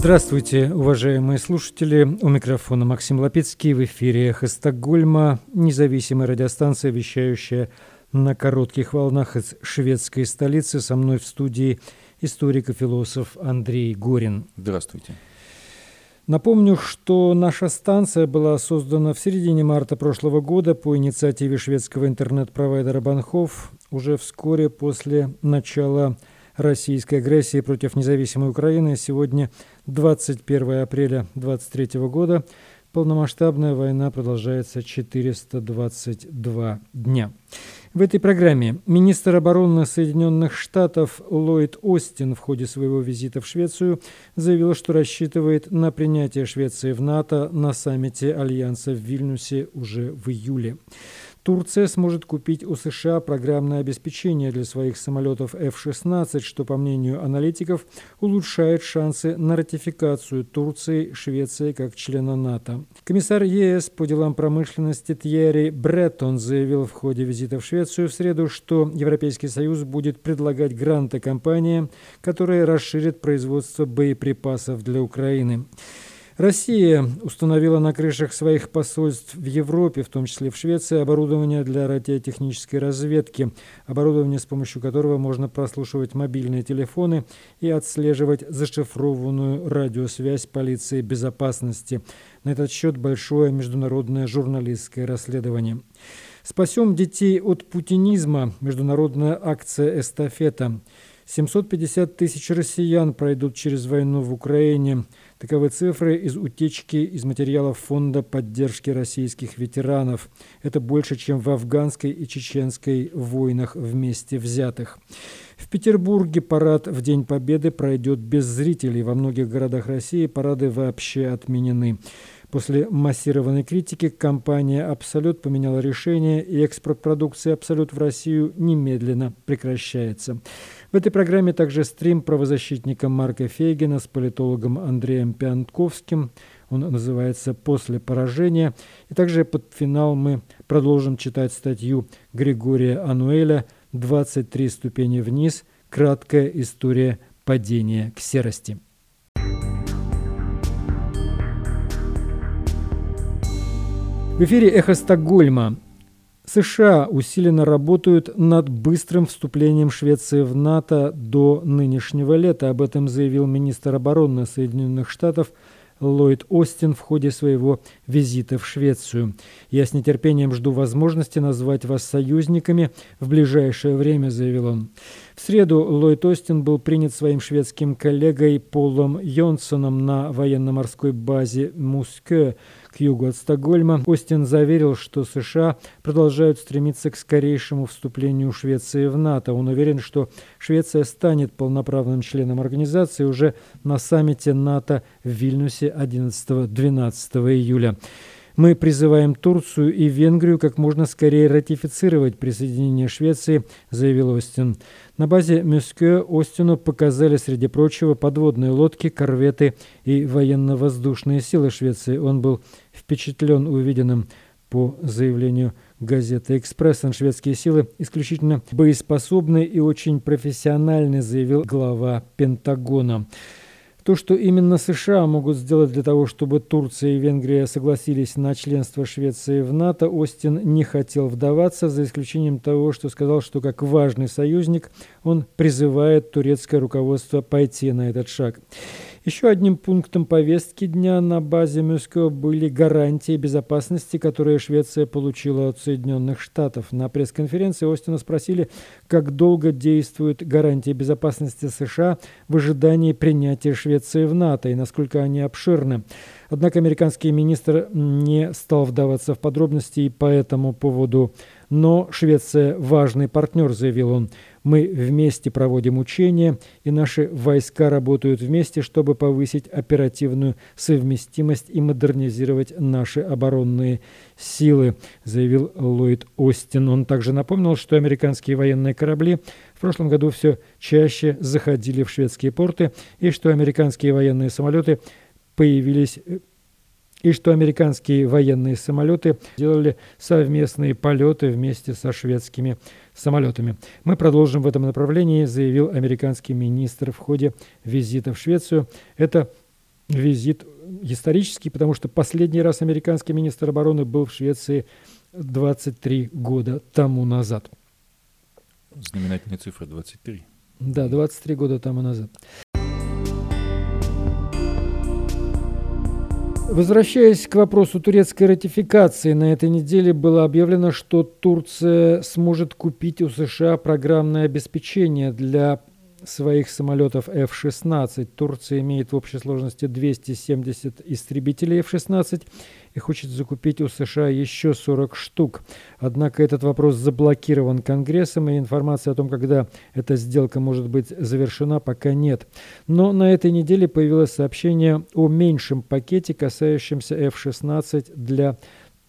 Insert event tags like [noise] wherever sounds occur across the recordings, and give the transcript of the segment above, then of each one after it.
Здравствуйте, уважаемые слушатели. У микрофона Максим Лапецкий. В эфире «Эхо Стокгольма», независимая радиостанция, вещающая на коротких волнах из шведской столицы. Со мной в студии историк и философ Андрей Горин. Здравствуйте. Напомню, что наша станция была создана в середине марта прошлого года по инициативе шведского интернет-провайдера Банхов уже вскоре после начала российской агрессии против независимой Украины. Сегодня 21 апреля 2023 года. Полномасштабная война продолжается 422 дня. В этой программе министр обороны Соединенных Штатов Ллойд Остин в ходе своего визита в Швецию заявил, что рассчитывает на принятие Швеции в НАТО на саммите Альянса в Вильнюсе уже в июле. Турция сможет купить у США программное обеспечение для своих самолетов F-16, что, по мнению аналитиков, улучшает шансы на ратификацию Турции Швеции как члена НАТО. Комиссар ЕС по делам промышленности Тьерри Бреттон заявил в ходе визита в Швецию в среду, что Европейский Союз будет предлагать гранты компаниям, которые расширят производство боеприпасов для Украины. Россия установила на крышах своих посольств в Европе, в том числе в Швеции, оборудование для радиотехнической разведки, оборудование, с помощью которого можно прослушивать мобильные телефоны и отслеживать зашифрованную радиосвязь полиции безопасности. На этот счет большое международное журналистское расследование. «Спасем детей от путинизма» – международная акция «Эстафета». 750 тысяч россиян пройдут через войну в Украине. Таковы цифры из утечки из материалов Фонда поддержки российских ветеранов. Это больше, чем в афганской и чеченской войнах вместе взятых. В Петербурге парад в День Победы пройдет без зрителей. Во многих городах России парады вообще отменены. После массированной критики компания «Абсолют» поменяла решение, и экспорт продукции «Абсолют» в Россию немедленно прекращается. В этой программе также стрим правозащитника Марка Фейгина с политологом Андреем Пиантковским. Он называется «После поражения». И также под финал мы продолжим читать статью Григория Ануэля «23 ступени вниз. Краткая история падения к серости». В эфире «Эхо Стокгольма». США усиленно работают над быстрым вступлением Швеции в НАТО до нынешнего лета. Об этом заявил министр обороны Соединенных Штатов Ллойд Остин в ходе своего визита в Швецию. «Я с нетерпением жду возможности назвать вас союзниками в ближайшее время», – заявил он. В среду Ллойд Остин был принят своим шведским коллегой Полом Йонсоном на военно-морской базе Мускё к югу от Стокгольма. Остин заверил, что США продолжают стремиться к скорейшему вступлению Швеции в НАТО. Он уверен, что Швеция станет полноправным членом организации уже на саммите НАТО в Вильнюсе 11-12 июля. Мы призываем Турцию и Венгрию как можно скорее ратифицировать присоединение Швеции, заявил Остин. На базе Мюскё Остину показали, среди прочего, подводные лодки, корветы и военно-воздушные силы Швеции. Он был впечатлен увиденным по заявлению газеты «Экспрессен» шведские силы исключительно боеспособны и очень профессиональны, заявил глава Пентагона. То, что именно США могут сделать для того, чтобы Турция и Венгрия согласились на членство Швеции в НАТО, Остин не хотел вдаваться, за исключением того, что сказал, что как важный союзник он призывает турецкое руководство пойти на этот шаг. Еще одним пунктом повестки дня на базе Мюско были гарантии безопасности, которые Швеция получила от Соединенных Штатов. На пресс-конференции Остина спросили, как долго действуют гарантии безопасности США в ожидании принятия Швеции в НАТО и насколько они обширны. Однако американский министр не стал вдаваться в подробности и по этому поводу. Но Швеция важный партнер, заявил он. Мы вместе проводим учения, и наши войска работают вместе, чтобы повысить оперативную совместимость и модернизировать наши оборонные силы, заявил Ллойд Остин. Он также напомнил, что американские военные корабли в прошлом году все чаще заходили в шведские порты, и что американские военные самолеты появились э, и что американские военные самолеты делали совместные полеты вместе со шведскими. Мы продолжим в этом направлении, заявил американский министр в ходе визита в Швецию. Это визит исторический, потому что последний раз американский министр обороны был в Швеции 23 года тому назад. Знаменательная цифра 23. Да, 23 года тому назад. Возвращаясь к вопросу турецкой ратификации, на этой неделе было объявлено, что Турция сможет купить у США программное обеспечение для своих самолетов F-16. Турция имеет в общей сложности 270 истребителей F-16 и хочет закупить у США еще 40 штук. Однако этот вопрос заблокирован Конгрессом, и информации о том, когда эта сделка может быть завершена, пока нет. Но на этой неделе появилось сообщение о меньшем пакете, касающемся F-16 для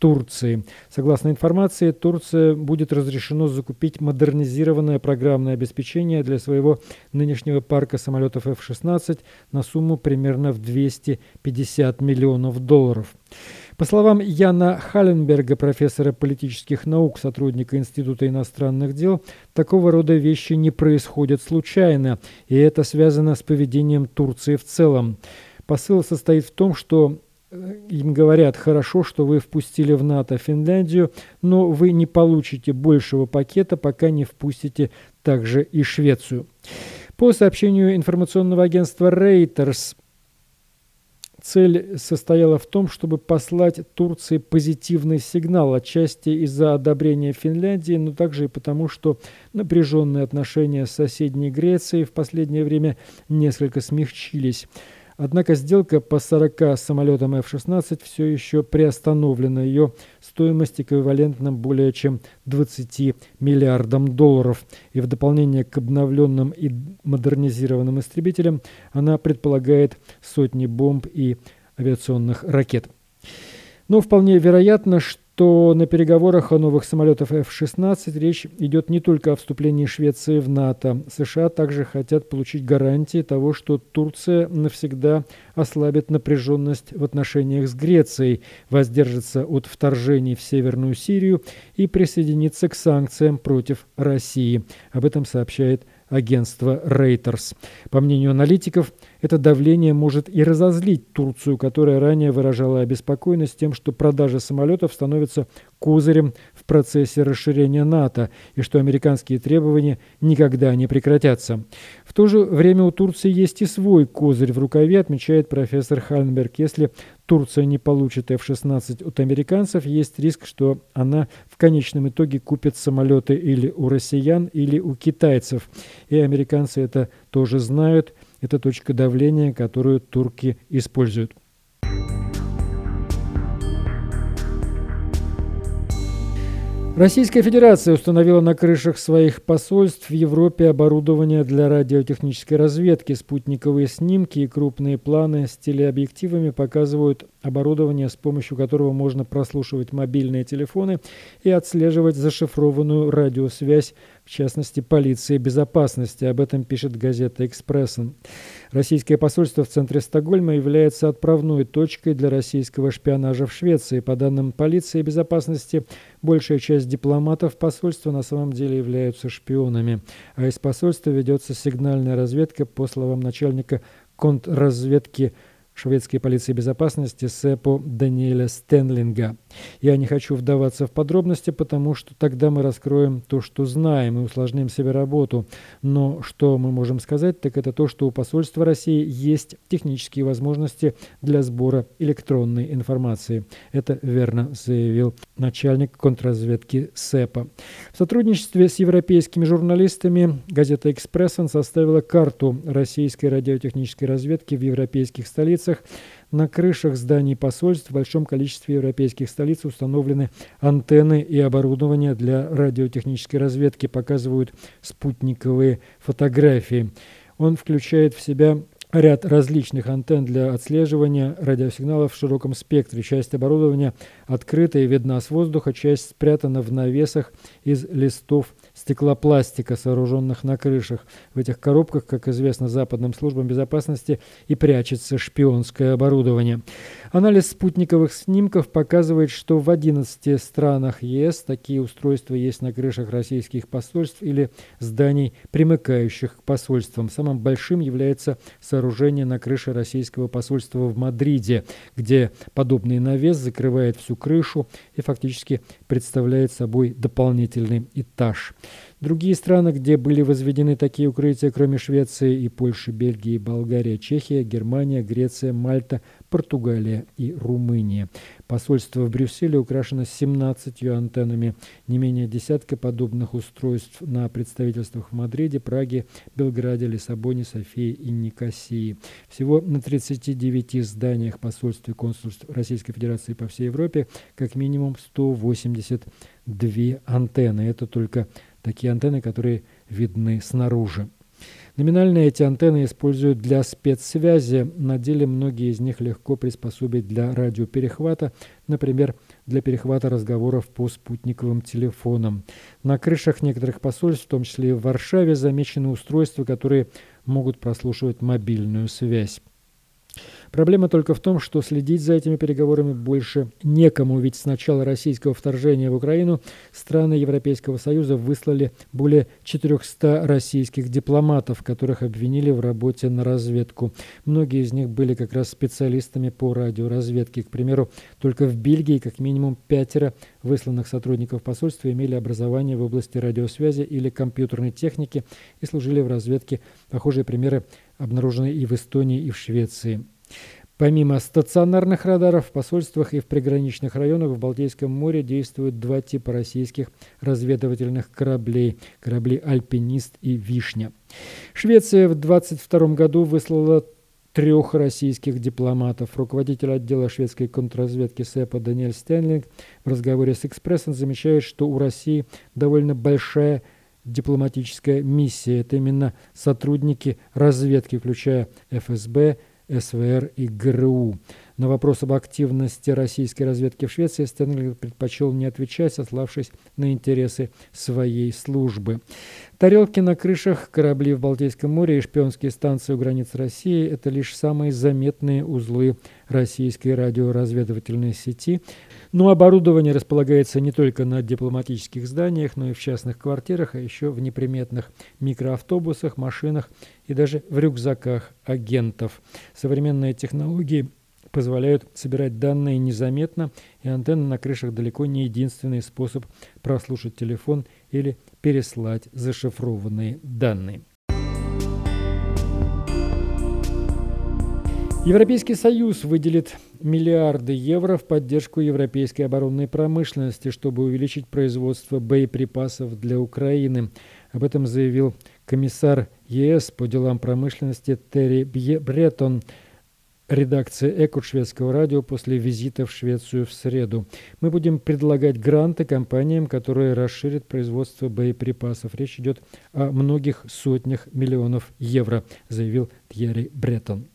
Турции. Согласно информации, Турция будет разрешено закупить модернизированное программное обеспечение для своего нынешнего парка самолетов F-16 на сумму примерно в 250 миллионов долларов. По словам Яна Халленберга, профессора политических наук, сотрудника Института иностранных дел, такого рода вещи не происходят случайно, и это связано с поведением Турции в целом. Посыл состоит в том, что им говорят, хорошо, что вы впустили в НАТО Финляндию, но вы не получите большего пакета, пока не впустите также и Швецию. По сообщению информационного агентства Reuters, цель состояла в том, чтобы послать Турции позитивный сигнал, отчасти из-за одобрения Финляндии, но также и потому, что напряженные отношения с соседней Грецией в последнее время несколько смягчились. Однако сделка по 40 самолетам F-16 все еще приостановлена. Ее стоимость эквивалентна более чем 20 миллиардам долларов. И в дополнение к обновленным и модернизированным истребителям она предполагает сотни бомб и авиационных ракет. Но вполне вероятно, что что на переговорах о новых самолетах F-16 речь идет не только о вступлении Швеции в НАТО. США также хотят получить гарантии того, что Турция навсегда ослабит напряженность в отношениях с Грецией, воздержится от вторжений в Северную Сирию и присоединится к санкциям против России. Об этом сообщает агентства Reuters. По мнению аналитиков, это давление может и разозлить Турцию, которая ранее выражала обеспокоенность тем, что продажа самолетов становится козырем в процессе расширения НАТО и что американские требования никогда не прекратятся. В то же время у Турции есть и свой козырь в рукаве, отмечает профессор Хальнберг. Если Турция не получит F-16 от американцев, есть риск, что она в конечном итоге купит самолеты или у россиян, или у китайцев. И американцы это тоже знают. Это точка давления, которую турки используют. Российская Федерация установила на крышах своих посольств в Европе оборудование для радиотехнической разведки. Спутниковые снимки и крупные планы с телеобъективами показывают оборудование, с помощью которого можно прослушивать мобильные телефоны и отслеживать зашифрованную радиосвязь, частности, полиции безопасности. Об этом пишет газета «Экспрессен». Российское посольство в центре Стокгольма является отправной точкой для российского шпионажа в Швеции. По данным полиции безопасности, большая часть дипломатов посольства на самом деле являются шпионами. А из посольства ведется сигнальная разведка, по словам начальника контрразведки шведской полиции безопасности СЭПО Даниэля Стенлинга. Я не хочу вдаваться в подробности, потому что тогда мы раскроем то, что знаем, и усложним себе работу. Но что мы можем сказать, так это то, что у посольства России есть технические возможности для сбора электронной информации. Это верно заявил начальник контрразведки СЭПа. В сотрудничестве с европейскими журналистами газета «Экспрессен» составила карту российской радиотехнической разведки в европейских столицах. На крышах зданий посольств в большом количестве европейских столиц установлены антенны и оборудование для радиотехнической разведки, показывают спутниковые фотографии. Он включает в себя ряд различных антенн для отслеживания радиосигналов в широком спектре. Часть оборудования открыта и видна с воздуха, часть спрятана в навесах из листов стеклопластика, сооруженных на крышах. В этих коробках, как известно западным службам безопасности, и прячется шпионское оборудование. Анализ спутниковых снимков показывает, что в 11 странах ЕС такие устройства есть на крышах российских посольств или зданий, примыкающих к посольствам. Самым большим является сооружение на крыше российского посольства в Мадриде, где подобный навес закрывает всю крышу и фактически представляет собой дополнительный этаж. Другие страны, где были возведены такие укрытия, кроме Швеции и Польши, Бельгии, Болгария, Чехия, Германия, Греция, Мальта, Португалия и Румыния. Посольство в Брюсселе украшено 17 антеннами, не менее десятка подобных устройств на представительствах в Мадриде, Праге, Белграде, Лиссабоне, Софии и Никосии. Всего на 39 зданиях посольств и консульств Российской Федерации по всей Европе как минимум 182 антенны. Это только такие антенны, которые видны снаружи. Номинально эти антенны используют для спецсвязи. На деле многие из них легко приспособить для радиоперехвата, например, для перехвата разговоров по спутниковым телефонам. На крышах некоторых посольств, в том числе и в Варшаве, замечены устройства, которые могут прослушивать мобильную связь. Проблема только в том, что следить за этими переговорами больше некому, ведь с начала российского вторжения в Украину страны Европейского Союза выслали более 400 российских дипломатов, которых обвинили в работе на разведку. Многие из них были как раз специалистами по радиоразведке. К примеру, только в Бельгии как минимум пятеро высланных сотрудников посольства имели образование в области радиосвязи или компьютерной техники и служили в разведке. Похожие примеры обнаружены и в Эстонии, и в Швеции. Помимо стационарных радаров в посольствах и в приграничных районах в Балтийском море действуют два типа российских разведывательных кораблей – корабли «Альпинист» и «Вишня». Швеция в 22 году выслала трех российских дипломатов. Руководитель отдела шведской контрразведки СЭПа Даниэль Стэнлинг в разговоре с «Экспрессом» замечает, что у России довольно большая дипломатическая миссия. Это именно сотрудники разведки, включая ФСБ, СВР и ГРУ. На вопрос об активности российской разведки в Швеции Стэнли предпочел не отвечать, сославшись на интересы своей службы. Тарелки на крышах, корабли в Балтийском море и шпионские станции у границ России – это лишь самые заметные узлы российской радиоразведывательной сети. Но оборудование располагается не только на дипломатических зданиях, но и в частных квартирах, а еще в неприметных микроавтобусах, машинах и даже в рюкзаках агентов. Современные технологии – позволяют собирать данные незаметно, и антенна на крышах далеко не единственный способ прослушать телефон или переслать зашифрованные данные. Европейский Союз выделит миллиарды евро в поддержку европейской оборонной промышленности, чтобы увеличить производство боеприпасов для Украины. Об этом заявил комиссар ЕС по делам промышленности Терри Бретон редакции «Экут» шведского радио после визита в Швецию в среду. Мы будем предлагать гранты компаниям, которые расширят производство боеприпасов. Речь идет о многих сотнях миллионов евро, заявил Тьерри Бреттон.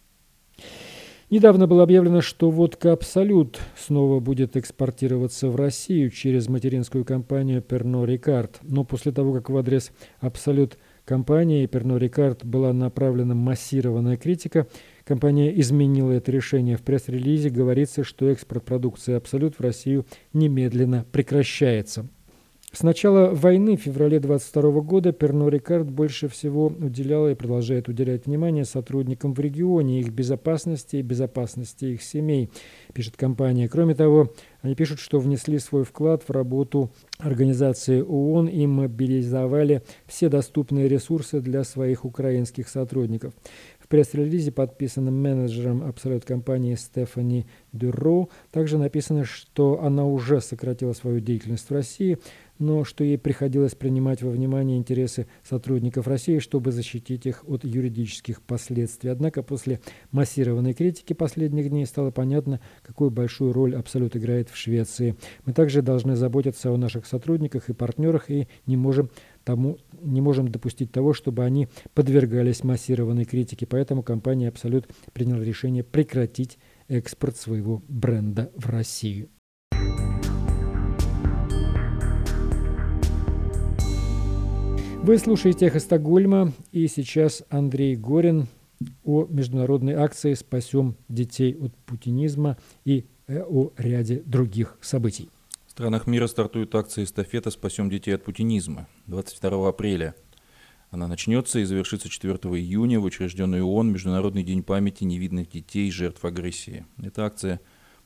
Недавно было объявлено, что водка «Абсолют» снова будет экспортироваться в Россию через материнскую компанию «Перно Рикард». Но после того, как в адрес «Абсолют» компании «Перно Рикард» была направлена массированная критика, Компания изменила это решение. В пресс-релизе говорится, что экспорт продукции «Абсолют» в Россию немедленно прекращается. С начала войны в феврале 22 года Перно Рикард больше всего уделяла и продолжает уделять внимание сотрудникам в регионе, их безопасности и безопасности их семей, пишет компания. Кроме того, они пишут, что внесли свой вклад в работу организации ООН и мобилизовали все доступные ресурсы для своих украинских сотрудников. В пресс-релизе, подписанном менеджером Абсолют компании Стефани Дюро, также написано, что она уже сократила свою деятельность в России, но что ей приходилось принимать во внимание интересы сотрудников России, чтобы защитить их от юридических последствий. Однако после массированной критики последних дней стало понятно, какую большую роль Абсолют играет в Швеции. Мы также должны заботиться о наших сотрудниках и партнерах и не можем тому, не можем допустить того, чтобы они подвергались массированной критике. Поэтому компания «Абсолют» приняла решение прекратить экспорт своего бренда в Россию. Вы слушаете «Эхо Стокгольма» и сейчас Андрей Горин о международной акции «Спасем детей от путинизма» и о ряде других событий странах мира стартует акция эстафета «Спасем детей от путинизма» 22 апреля. Она начнется и завершится 4 июня в учрежденный ООН Международный день памяти невидных детей жертв агрессии. Эта акция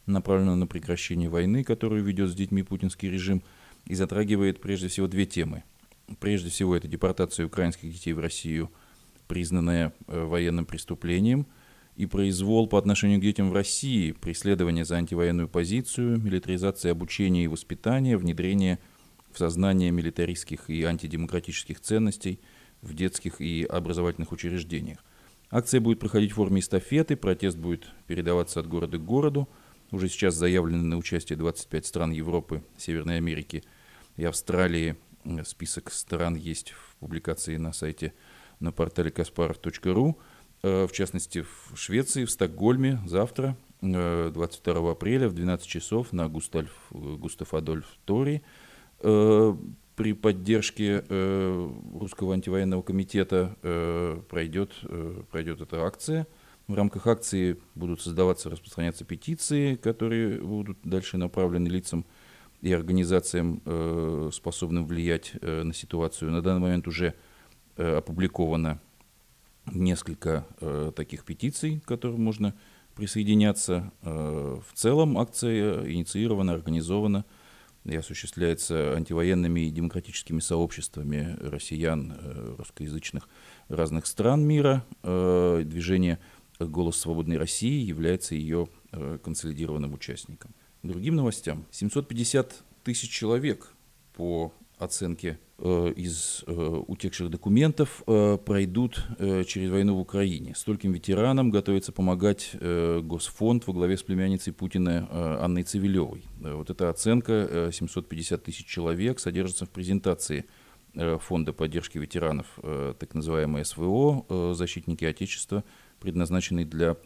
направлена на прекращение войны, которую ведет с детьми путинский режим, и затрагивает прежде всего две темы. Прежде всего, это депортация украинских детей в Россию, признанная э, военным преступлением, и произвол по отношению к детям в России, преследование за антивоенную позицию, милитаризация обучения и воспитания, внедрение в сознание милитаристских и антидемократических ценностей в детских и образовательных учреждениях. Акция будет проходить в форме эстафеты, протест будет передаваться от города к городу. Уже сейчас заявлены на участие 25 стран Европы, Северной Америки и Австралии. Список стран есть в публикации на сайте на портале kasparov.ru. Э, в частности, в Швеции, в Стокгольме завтра, 22 э, апреля в 12 часов на Густав, Густав Адольф Тори э, при поддержке Русского антивоенного комитета пройдет, пройдет эта акция. В рамках акции будут создаваться, распространяться петиции, которые будут дальше направлены лицам и организациям, способным влиять на ситуацию. На данный момент уже опубликовано несколько э, таких петиций, к которым можно присоединяться. Э, в целом акция инициирована, организована и осуществляется антивоенными и демократическими сообществами россиян, э, русскоязычных разных стран мира. Э, движение «Голос свободной России» является ее э, консолидированным участником. Другим новостям. 750 тысяч человек по оценке э, из э, утекших документов э, пройдут через войну в Украине. Стольким ветеранам готовится помогать Госфонд во главе с племянницей Путина Анной Цивилевой. Вот эта оценка 750 тысяч человек содержится в презентации Фонда поддержки ветеранов, так называемое СВО, защитники Отечества, предназначенный для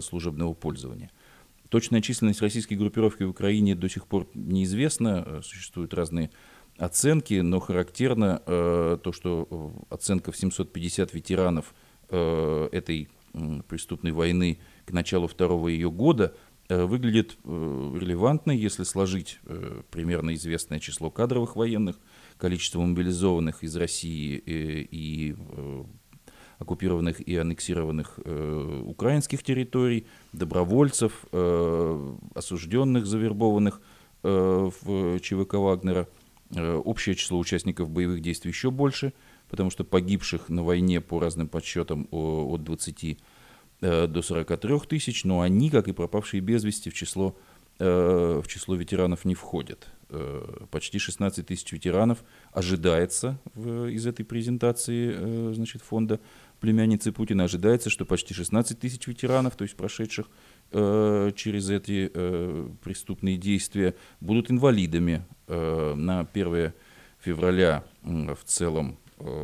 служебного пользования. Точная численность российской группировки в Украине до сих пор неизвестна, существуют разные оценки, но характерно э, то, что э, оценка в 750 ветеранов э, этой э, преступной войны к началу второго ее года э, выглядит э, релевантной, если сложить э, примерно известное число кадровых военных, количество мобилизованных из России э, и э, оккупированных и аннексированных э, украинских территорий, добровольцев, э, осужденных, завербованных э, в ЧВК Вагнера – общее число участников боевых действий еще больше, потому что погибших на войне по разным подсчетам от 20 э, до 43 тысяч, но они, как и пропавшие без вести, в число, э, в число ветеранов не входят. Почти 16 тысяч ветеранов ожидается из этой презентации значит, фонда племянницы Путина, ожидается, что почти 16 тысяч ветеранов, то есть прошедших Э, через эти э, преступные действия будут инвалидами. Э, на 1 февраля в целом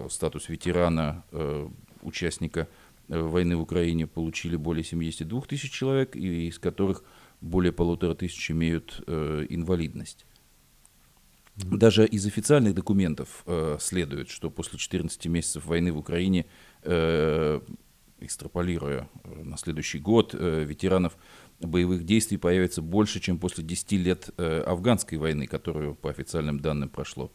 статус ветерана, участника войны в Украине получили более 72 тысяч человек, из которых более полутора тысяч имеют инвалидность. Даже из официальных документов э, следует, что после 14 месяцев войны в Украине экстраполируя э, на следующий год, э, ветеранов боевых действий появится больше, чем после 10 лет э, афганской войны, которую, по официальным данным, прошло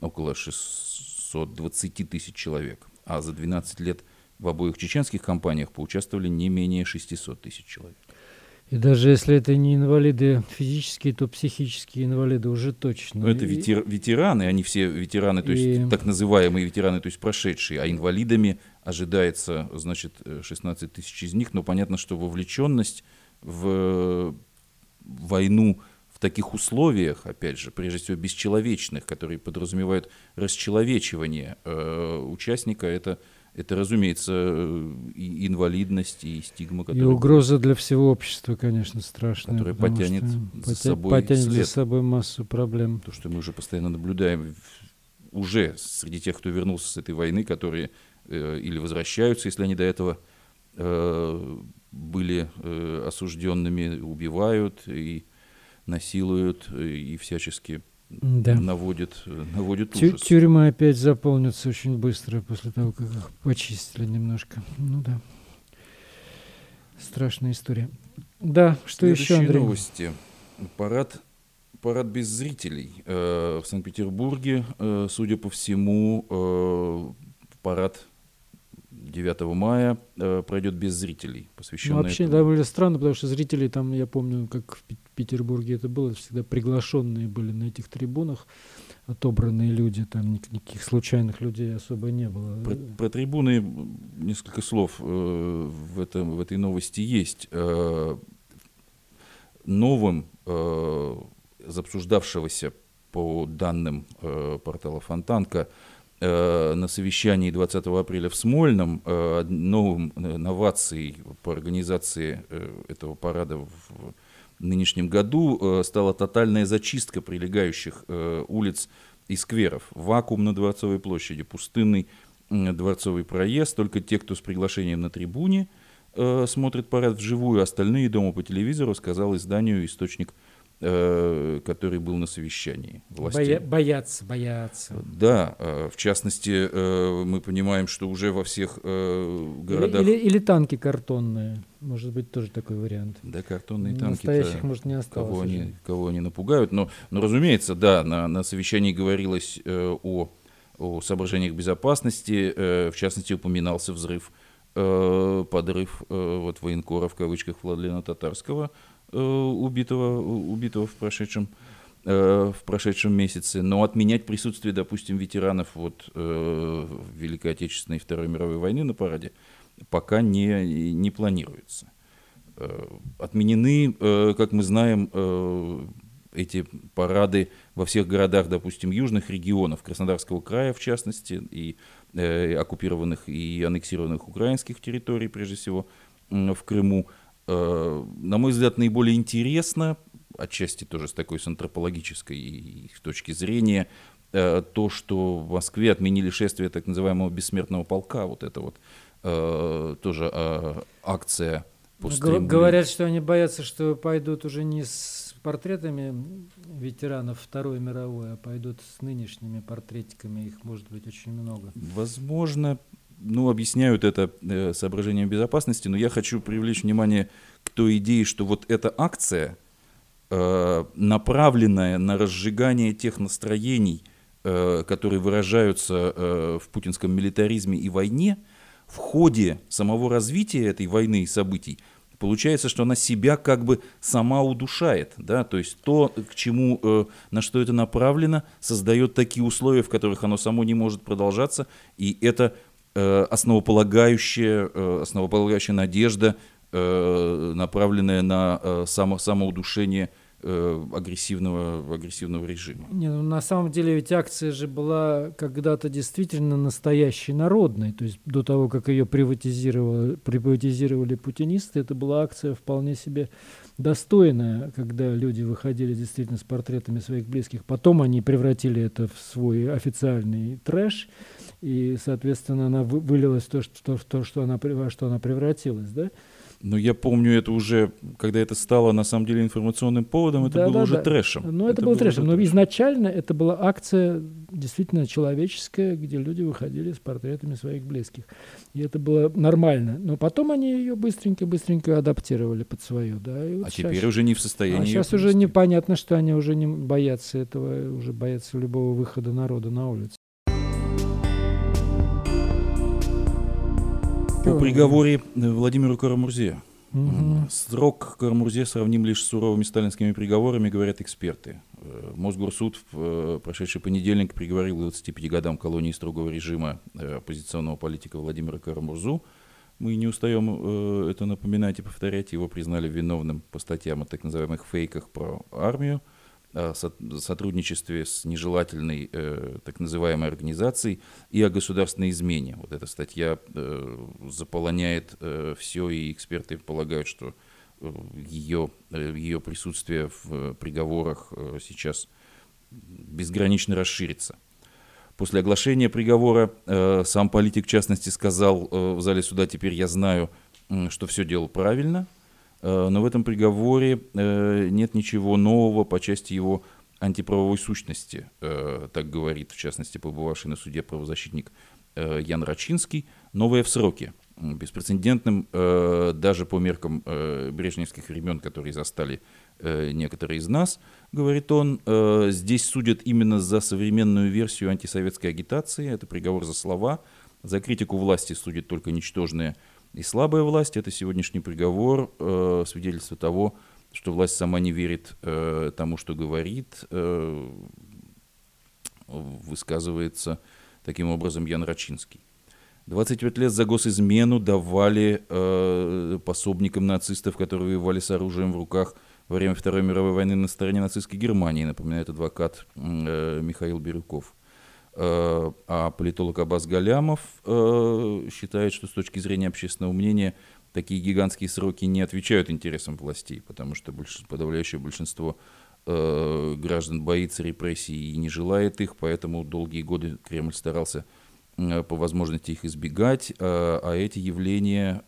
около 620 тысяч человек. А за 12 лет в обоих чеченских кампаниях поучаствовали не менее 600 тысяч человек. И даже если это не инвалиды физические, то психические инвалиды уже точно. Но это ветер, ветераны, они все ветераны, то и... есть так называемые ветераны, то есть прошедшие, а инвалидами ожидается, значит, 16 тысяч из них, но понятно, что вовлеченность в войну в таких условиях, опять же, прежде всего бесчеловечных, которые подразумевают расчеловечивание э, участника, это это, разумеется, и инвалидность, и стигма. Которая, и угроза для всего общества, конечно, страшная. Которая потянет за собой потянет след. за собой массу проблем. То, что мы уже постоянно наблюдаем уже среди тех, кто вернулся с этой войны, которые э, или возвращаются, если они до этого э, были э, осужденными, убивают и насилуют, и всячески да. наводит, наводит Тю- ужас. Тюрьмы опять заполнятся очень быстро после того, как их почистили немножко. Ну да. Страшная история. Да, что еще, Андрей? новости. Парад, парад без зрителей. Э, в Санкт-Петербурге, э, судя по всему, э, парад 9 мая э, пройдет без зрителей, посвященный ну, Вообще этому. довольно странно, потому что зрители там, я помню, как в Петербурге это было, всегда приглашенные были на этих трибунах, отобранные люди, там никаких случайных людей особо не было. Про, про трибуны несколько слов э, в, этом, в этой новости есть. Э, новым э, из обсуждавшегося по данным э, портала Фонтанка на совещании 20 апреля в Смольном э, новым э, новацией по организации э, этого парада в нынешнем году э, стала тотальная зачистка прилегающих э, улиц и скверов. Вакуум на Дворцовой площади, пустынный э, Дворцовый проезд, только те, кто с приглашением на трибуне э, смотрит парад вживую, остальные дома по телевизору, сказал изданию источник Э, который был на совещании властей. Боя, боятся, боятся. Да, э, в частности, э, мы понимаем, что уже во всех городах... Или, или, или танки картонные, может быть, тоже такой вариант. Да, картонные танки. Настоящих, может, не осталось. Кого они, кого они напугают. Но, но разумеется, да, на, на совещании говорилось о, о соображениях безопасности, в частности, упоминался взрыв подрыв вот военкора в кавычках Владлена Татарского Э, убитого, убитого в прошедшем э, в прошедшем месяце, но отменять присутствие, допустим, ветеранов вот, э, Великой Отечественной и Второй мировой войны на параде пока не, не планируется. Отменены, как мы знаем, эти парады во всех городах, допустим, южных регионов, Краснодарского края в частности, и оккупированных и аннексированных украинских территорий, прежде всего, в Крыму. Э, на мой взгляд, наиболее интересно, отчасти тоже с такой с антропологической точки зрения, э, то, что в Москве отменили шествие так называемого бессмертного полка, вот это вот э, тоже акция по стриму. Говорят, что они боятся, что пойдут уже не с портретами ветеранов Второй мировой, а пойдут с нынешними портретиками, их может быть очень много. Возможно, ну, объясняют это э, соображением безопасности, но я хочу привлечь внимание к той идее, что вот эта акция, э, направленная на разжигание тех настроений, э, которые выражаются в путинском милитаризме и войне, в ходе самого развития этой войны и событий, получается, что она себя как бы сама удушает, да, то есть то, к чему, э, на что это направлено, создает такие условия, в которых оно само не может продолжаться, и это основополагающая, э, основополагающая надежда, э, направленная на само, самоудушение агрессивного, агрессивного режима. Не, ну, на самом деле ведь акция же была когда-то действительно настоящей народной. То есть до того, как ее приватизировали, приватизировали путинисты, это была акция вполне себе достойная, когда люди выходили действительно с портретами своих близких. Потом они превратили это в свой официальный трэш и, соответственно, она вылилась в то, что, в то, что она, во что она превратилась, да? Но я помню это уже, когда это стало на самом деле информационным поводом, это да, было да, уже да. трэшем. Ну, это, это было трэшем. Но трэшем. изначально это была акция действительно человеческая, где люди выходили с портретами своих близких. И это было нормально. Но потом они ее быстренько-быстренько адаптировали под свое. Да? И вот а сейчас, теперь уже не в состоянии. А сейчас уже непонятно, что они уже не боятся этого, уже боятся любого выхода народа на улицу. По приговоре э, Владимиру Карамурзе. Угу. Срок Карамурзе сравним лишь с суровыми сталинскими приговорами, говорят эксперты. Э, Мосгорсуд в прошедший понедельник приговорил 25 годам колонии строгого режима оппозиционного политика Владимира Карамурзу. Мы не устаем это напоминать и повторять. Его признали виновным по статьям о так называемых фейках про армию – сотрудничестве с нежелательной э, так называемой организацией и о государственной измене. Вот эта статья э, заполоняет э, все, и эксперты полагают, что ее, ее присутствие в приговорах сейчас безгранично расширится. После оглашения приговора сам политик, в частности, сказал в зале суда, теперь я знаю, что все делал правильно – но в этом приговоре э, нет ничего нового по части его антиправовой сущности, э, так говорит, в частности, побывавший на суде правозащитник Ян Рачинский, новое в сроке, беспрецедентным даже по меркам брежневских времен, которые застали некоторые из нас, говорит он, здесь судят именно за современную версию антисоветской агитации, это приговор за слова, За критику власти судит только ничтожная и слабая власть. Это сегодняшний приговор, э, свидетельство того, что власть сама не верит э, тому, что говорит, э, высказывается таким образом Ян Рачинский. 25 лет за госизмену давали э, пособникам нацистов, которые воевали с оружием в руках во время Второй мировой войны на стороне нацистской Германии, напоминает адвокат э, Михаил Бирюков. Э, а политолог Абаз Галямов э, считает, что с точки зрения общественного мнения такие гигантские сроки не отвечают интересам властей, потому что подавляющее большинство э, граждан боится репрессий и не желает их, поэтому долгие годы Кремль старался по возможности их избегать, а эти явления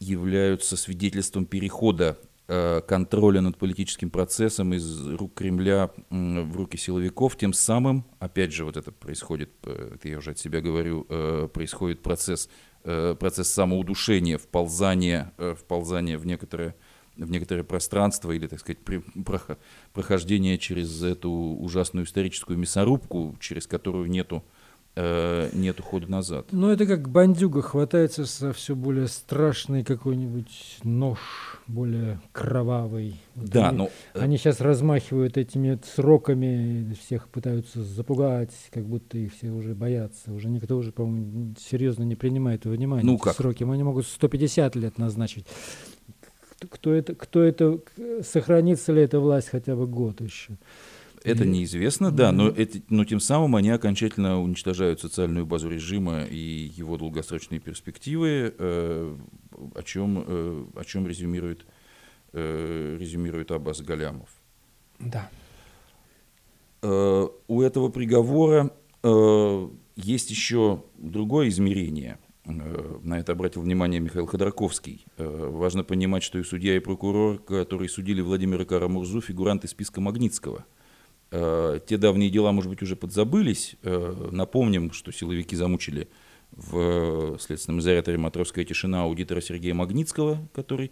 являются свидетельством перехода контроля над политическим процессом из рук Кремля в руки силовиков, тем самым, опять же, вот это происходит, э, это я уже от себя говорю, э, происходит процесс Э, процесс самоудушения, вползания, э, вползания в некоторое, в некоторое пространство или, так сказать, прохождение через эту ужасную историческую мясорубку, через которую нету э, нет ухода назад. Ну, это как бандюга хватается за все более страшный какой-нибудь нож, более кровавый. Вот да, они, но... Э, они сейчас размахивают этими сроками, всех пытаются запугать, как будто их все уже боятся. Уже никто уже, по-моему, серьезно не принимает во внимание ну, как? сроки. Они могут 150 лет назначить. Кто это, кто это, сохранится ли эта власть хотя бы год еще? Это неизвестно, да, но, это, но тем самым они окончательно уничтожают социальную базу режима и его долгосрочные перспективы, э, о, чем, э, о чем резюмирует, э, резюмирует Аббас Галямов. Да. Э, у этого приговора э, есть еще другое измерение. Э, на это обратил внимание Михаил Ходорковский. Э, важно понимать, что и судья, и прокурор, которые судили Владимира Карамурзу, фигуранты списка Магнитского – те давние дела, может быть, уже подзабылись. Э, напомним, что силовики замучили в следственном изоляторе «Матросская тишина» аудитора Сергея Магнитского, который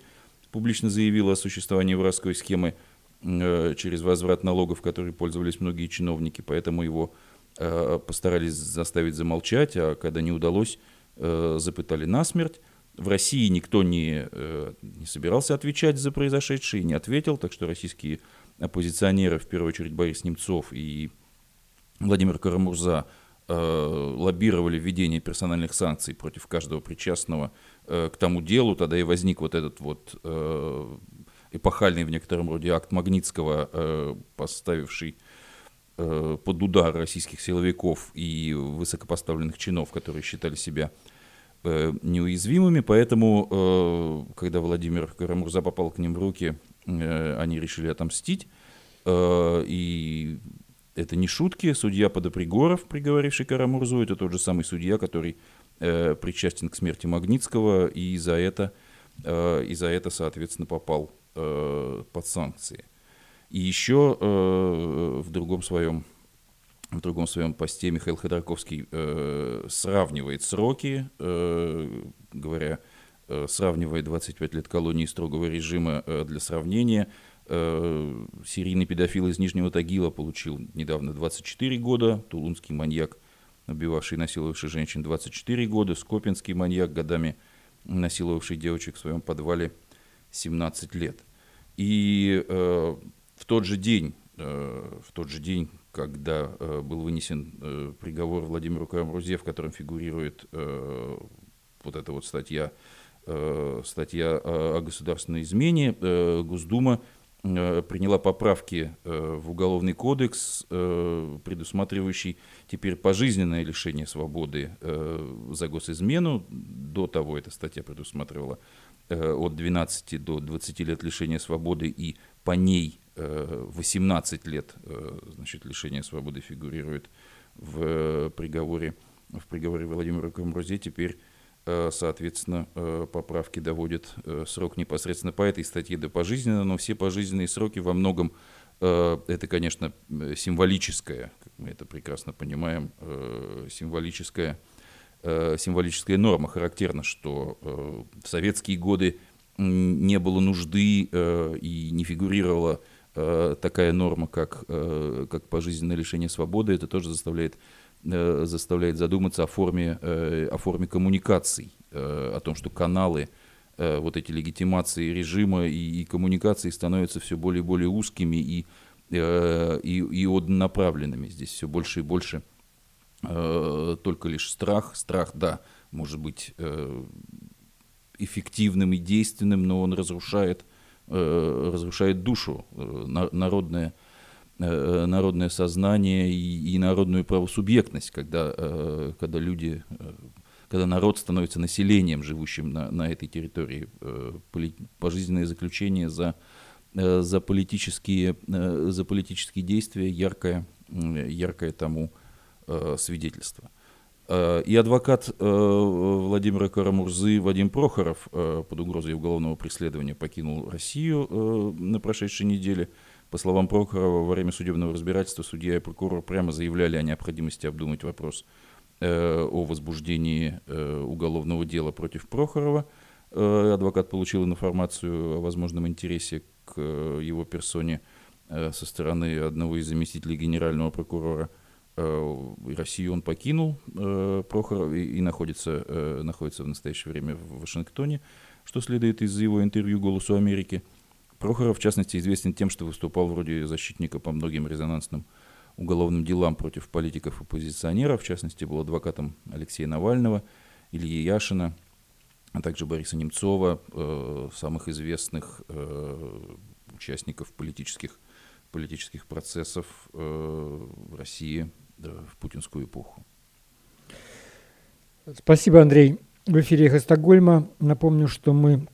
публично заявил о существовании воровской схемы э, через возврат налогов, которой пользовались многие чиновники, поэтому его постарались заставить замолчать, а когда не удалось, запытали насмерть. В России никто не, не собирался отвечать за произошедшее, не ответил, так что российские оппозиционеры, в первую очередь Борис Немцов и Владимир Карамурза, э, лоббировали введение персональных санкций против каждого причастного э, к тому делу, тогда и возник вот этот вот э, эпохальный в некотором роде акт Магнитского, поставивший под удар российских силовиков и высокопоставленных чинов, которые считали себя неуязвимыми, поэтому, когда Владимир Карамурза попал к ним в руки, они решили отомстить. Э, и это не шутки. Судья Подопригоров, приговоривший Карамурзу, это тот же самый судья, который э, причастен к смерти Магнитского, и за это, и за это соответственно, попал под санкции. И еще в другом своем в другом своем посте Михаил Ходорковский э, сравнивает сроки, э, говоря, Э, сравнивая 25 лет колонии строгого режима э, для сравнения, э, серийный педофил из Нижнего Тагила получил недавно 24 года, тулунский маньяк, убивавший и насиловавший женщин 24 года, скопинский маньяк, годами насиловавший девочек в своем подвале 17 лет. И э, в тот же день, э, в тот же день, когда э, был вынесен э, приговор Владимиру Карамрузе, в котором фигурирует э, вот эта вот статья Э, статья о государственной измене, э, Госдума э, приняла поправки в Уголовный кодекс, предусматривающий теперь пожизненное лишение свободы за госизмену. До того эта статья предусматривала от 12 до 20 лет лишения свободы и по ней 18 лет значит, лишения свободы фигурирует в приговоре, в приговоре Владимира Камрузе. Теперь Э, соответственно, э, поправки доводят э, срок непосредственно по этой статье до пожизненно, но все пожизненные сроки во многом это, конечно, символическое, как мы это прекрасно понимаем, символическая, символическая норма. Характерно, что в советские годы не было нужды и не фигурировала такая норма, как, как пожизненное лишение свободы. Это тоже заставляет заставляет задуматься о форме, о форме коммуникаций, о том, что каналы, вот эти легитимации режима и, и коммуникации становятся все более и более узкими и, и, и однонаправленными. Здесь все больше и больше только лишь страх. Страх, да, может быть эффективным и действенным, но он разрушает, э, разрушает душу, э, народное, э, народное сознание и, народную правосубъектность, когда, когда люди, когда народ становится населением, живущим на, на этой территории, пожизненное заключение за, за, политические, за политические действия, яркое, яркое тому свидетельство. Э, и адвокат э, Владимира Карамурзы Вадим Прохоров э, под угрозой уголовного преследования покинул Россию на прошедшей неделе. По словам Прохорова, во время судебного разбирательства судья и прокурор прямо заявляли о необходимости обдумать вопрос о возбуждении уголовного дела против Прохорова. Адвокат получил информацию о возможном интересе к его персоне со стороны одного из заместителей генерального прокурора – Э, Россию он покинул, э, Прохоров, и, находится, э, находится в настоящее время в Вашингтоне, что следует из его интервью «Голосу Америки». Прохоров, в частности, известен тем, что выступал вроде защитника по многим резонансным уголовным делам против политиков и оппозиционеров, в частности, был адвокатом Алексея Навального, Ильи Яшина, а также Бориса Немцова, самых известных участников политических, политических процессов в России в путинскую эпоху. Спасибо, Андрей. В эфире «Эхо Стокгольма». Напомню, что мы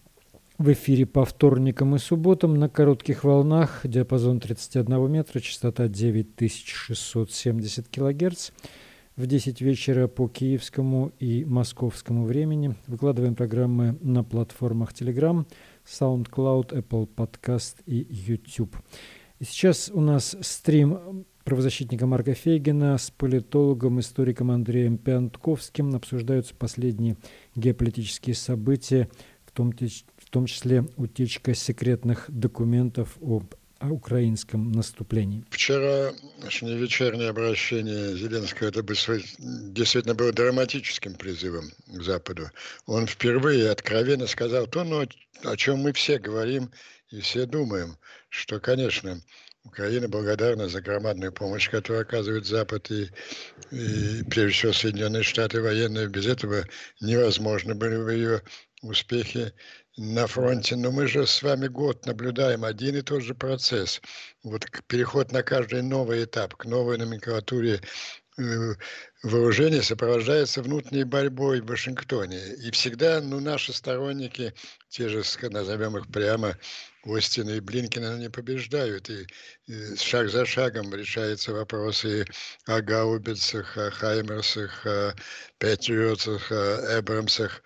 в эфире по вторникам и субботам на коротких волнах, диапазон 31 метра, частота 9670 килогерц. В 10 вечера по киевскому и московскому времени выкладываем программы на платформах Telegram, SoundCloud, Apple Podcast и YouTube. И сейчас у нас стрим правозащитника Марка Фейгина с политологом, историком Андреем Пянтковским обсуждаются последние геополитические события, в том, том числе утечка секретных документов об о украинском наступлении. Вчера вечернее обращение Зеленского это действительно было драматическим призывом к Западу. Он впервые откровенно сказал то, ну, о чем мы все говорим и все думаем, что, конечно, Украина благодарна за громадную помощь, которую оказывает Запад и, и прежде всего Соединенные Штаты военные. Без этого невозможно были бы ее успехи на фронте. Но мы же с вами год наблюдаем один и тот же процесс. Вот переход на каждый новый этап, к новой номенклатуре э, вооружений сопровождается внутренней борьбой в Вашингтоне. И всегда ну, наши сторонники, те же, назовем их прямо, Остина и Блинкина не побеждают, и, и шаг за шагом решаются вопросы о гаубицах, о хаймерсах, о патриотах, о эбрамсах,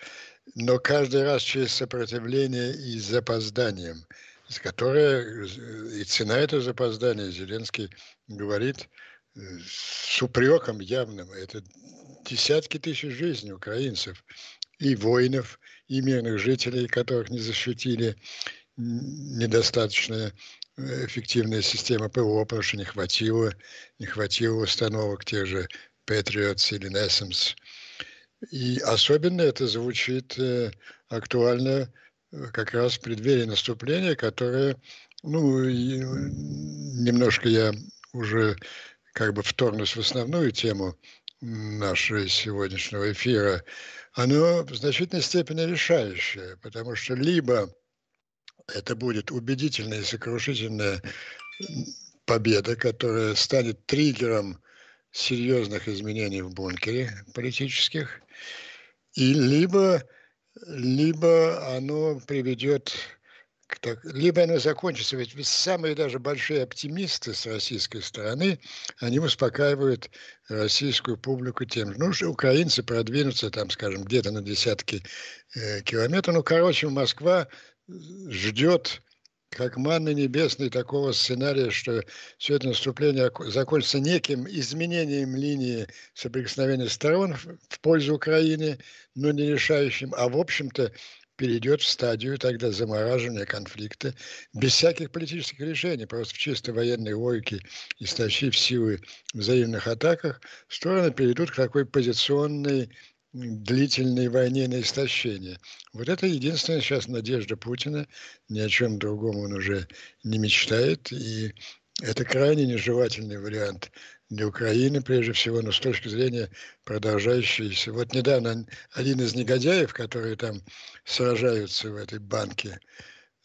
но каждый раз через сопротивление и с запозданием, с которое и цена этого запоздания, Зеленский говорит э, с упреком явным, это десятки тысяч жизней украинцев, и воинов, и мирных жителей, которых не защитили, недостаточная э, эффективная система ПВО, потому что не хватило, не хватило установок тех же Patriots или NESMS. И особенно это звучит э, актуально э, как раз в преддверии наступления, которое, ну, немножко я уже как бы вторгнусь в основную тему нашего сегодняшнего эфира, оно в значительной степени решающее, потому что либо это будет убедительная и сокрушительная победа, которая станет триггером серьезных изменений в бункере политических, и либо, либо оно приведет к так, либо оно закончится, ведь самые даже большие оптимисты с российской стороны, они успокаивают российскую публику тем, ну, что украинцы продвинутся там, скажем, где-то на десятки э, километров, ну, короче, Москва ждет как манны небесной такого сценария, что все это наступление закончится неким изменением линии соприкосновения сторон в пользу Украины, но не решающим, а в общем-то перейдет в стадию тогда замораживания конфликта без всяких политических решений, просто в чисто военной логике, истощив силы в взаимных атаках, стороны перейдут к такой позиционной длительной войне на истощение. Вот это единственная сейчас надежда Путина. Ни о чем другом он уже не мечтает. И это крайне нежелательный вариант для Украины, прежде всего, но с точки зрения продолжающейся. Вот недавно один из негодяев, которые там сражаются в этой банке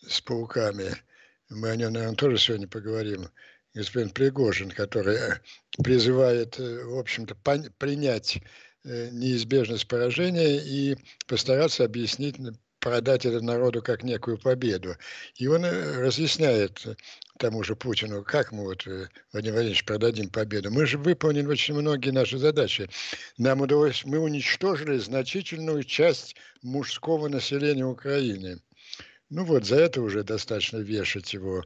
с пауками, мы о нем, наверное, тоже сегодня поговорим, господин Пригожин, который призывает, э, в общем-то, принять Э, неизбежность поражения и постараться объяснить, продать это народу как некую победу. И он э, разъясняет тому же Путину, как мы вот, э, Владимир Владимирович, продадим победу. Мы же выполнили очень многие наши задачи. Нам удалось, мы уничтожили значительную часть мужского населения Украины. Ну вот, за это уже достаточно вешать его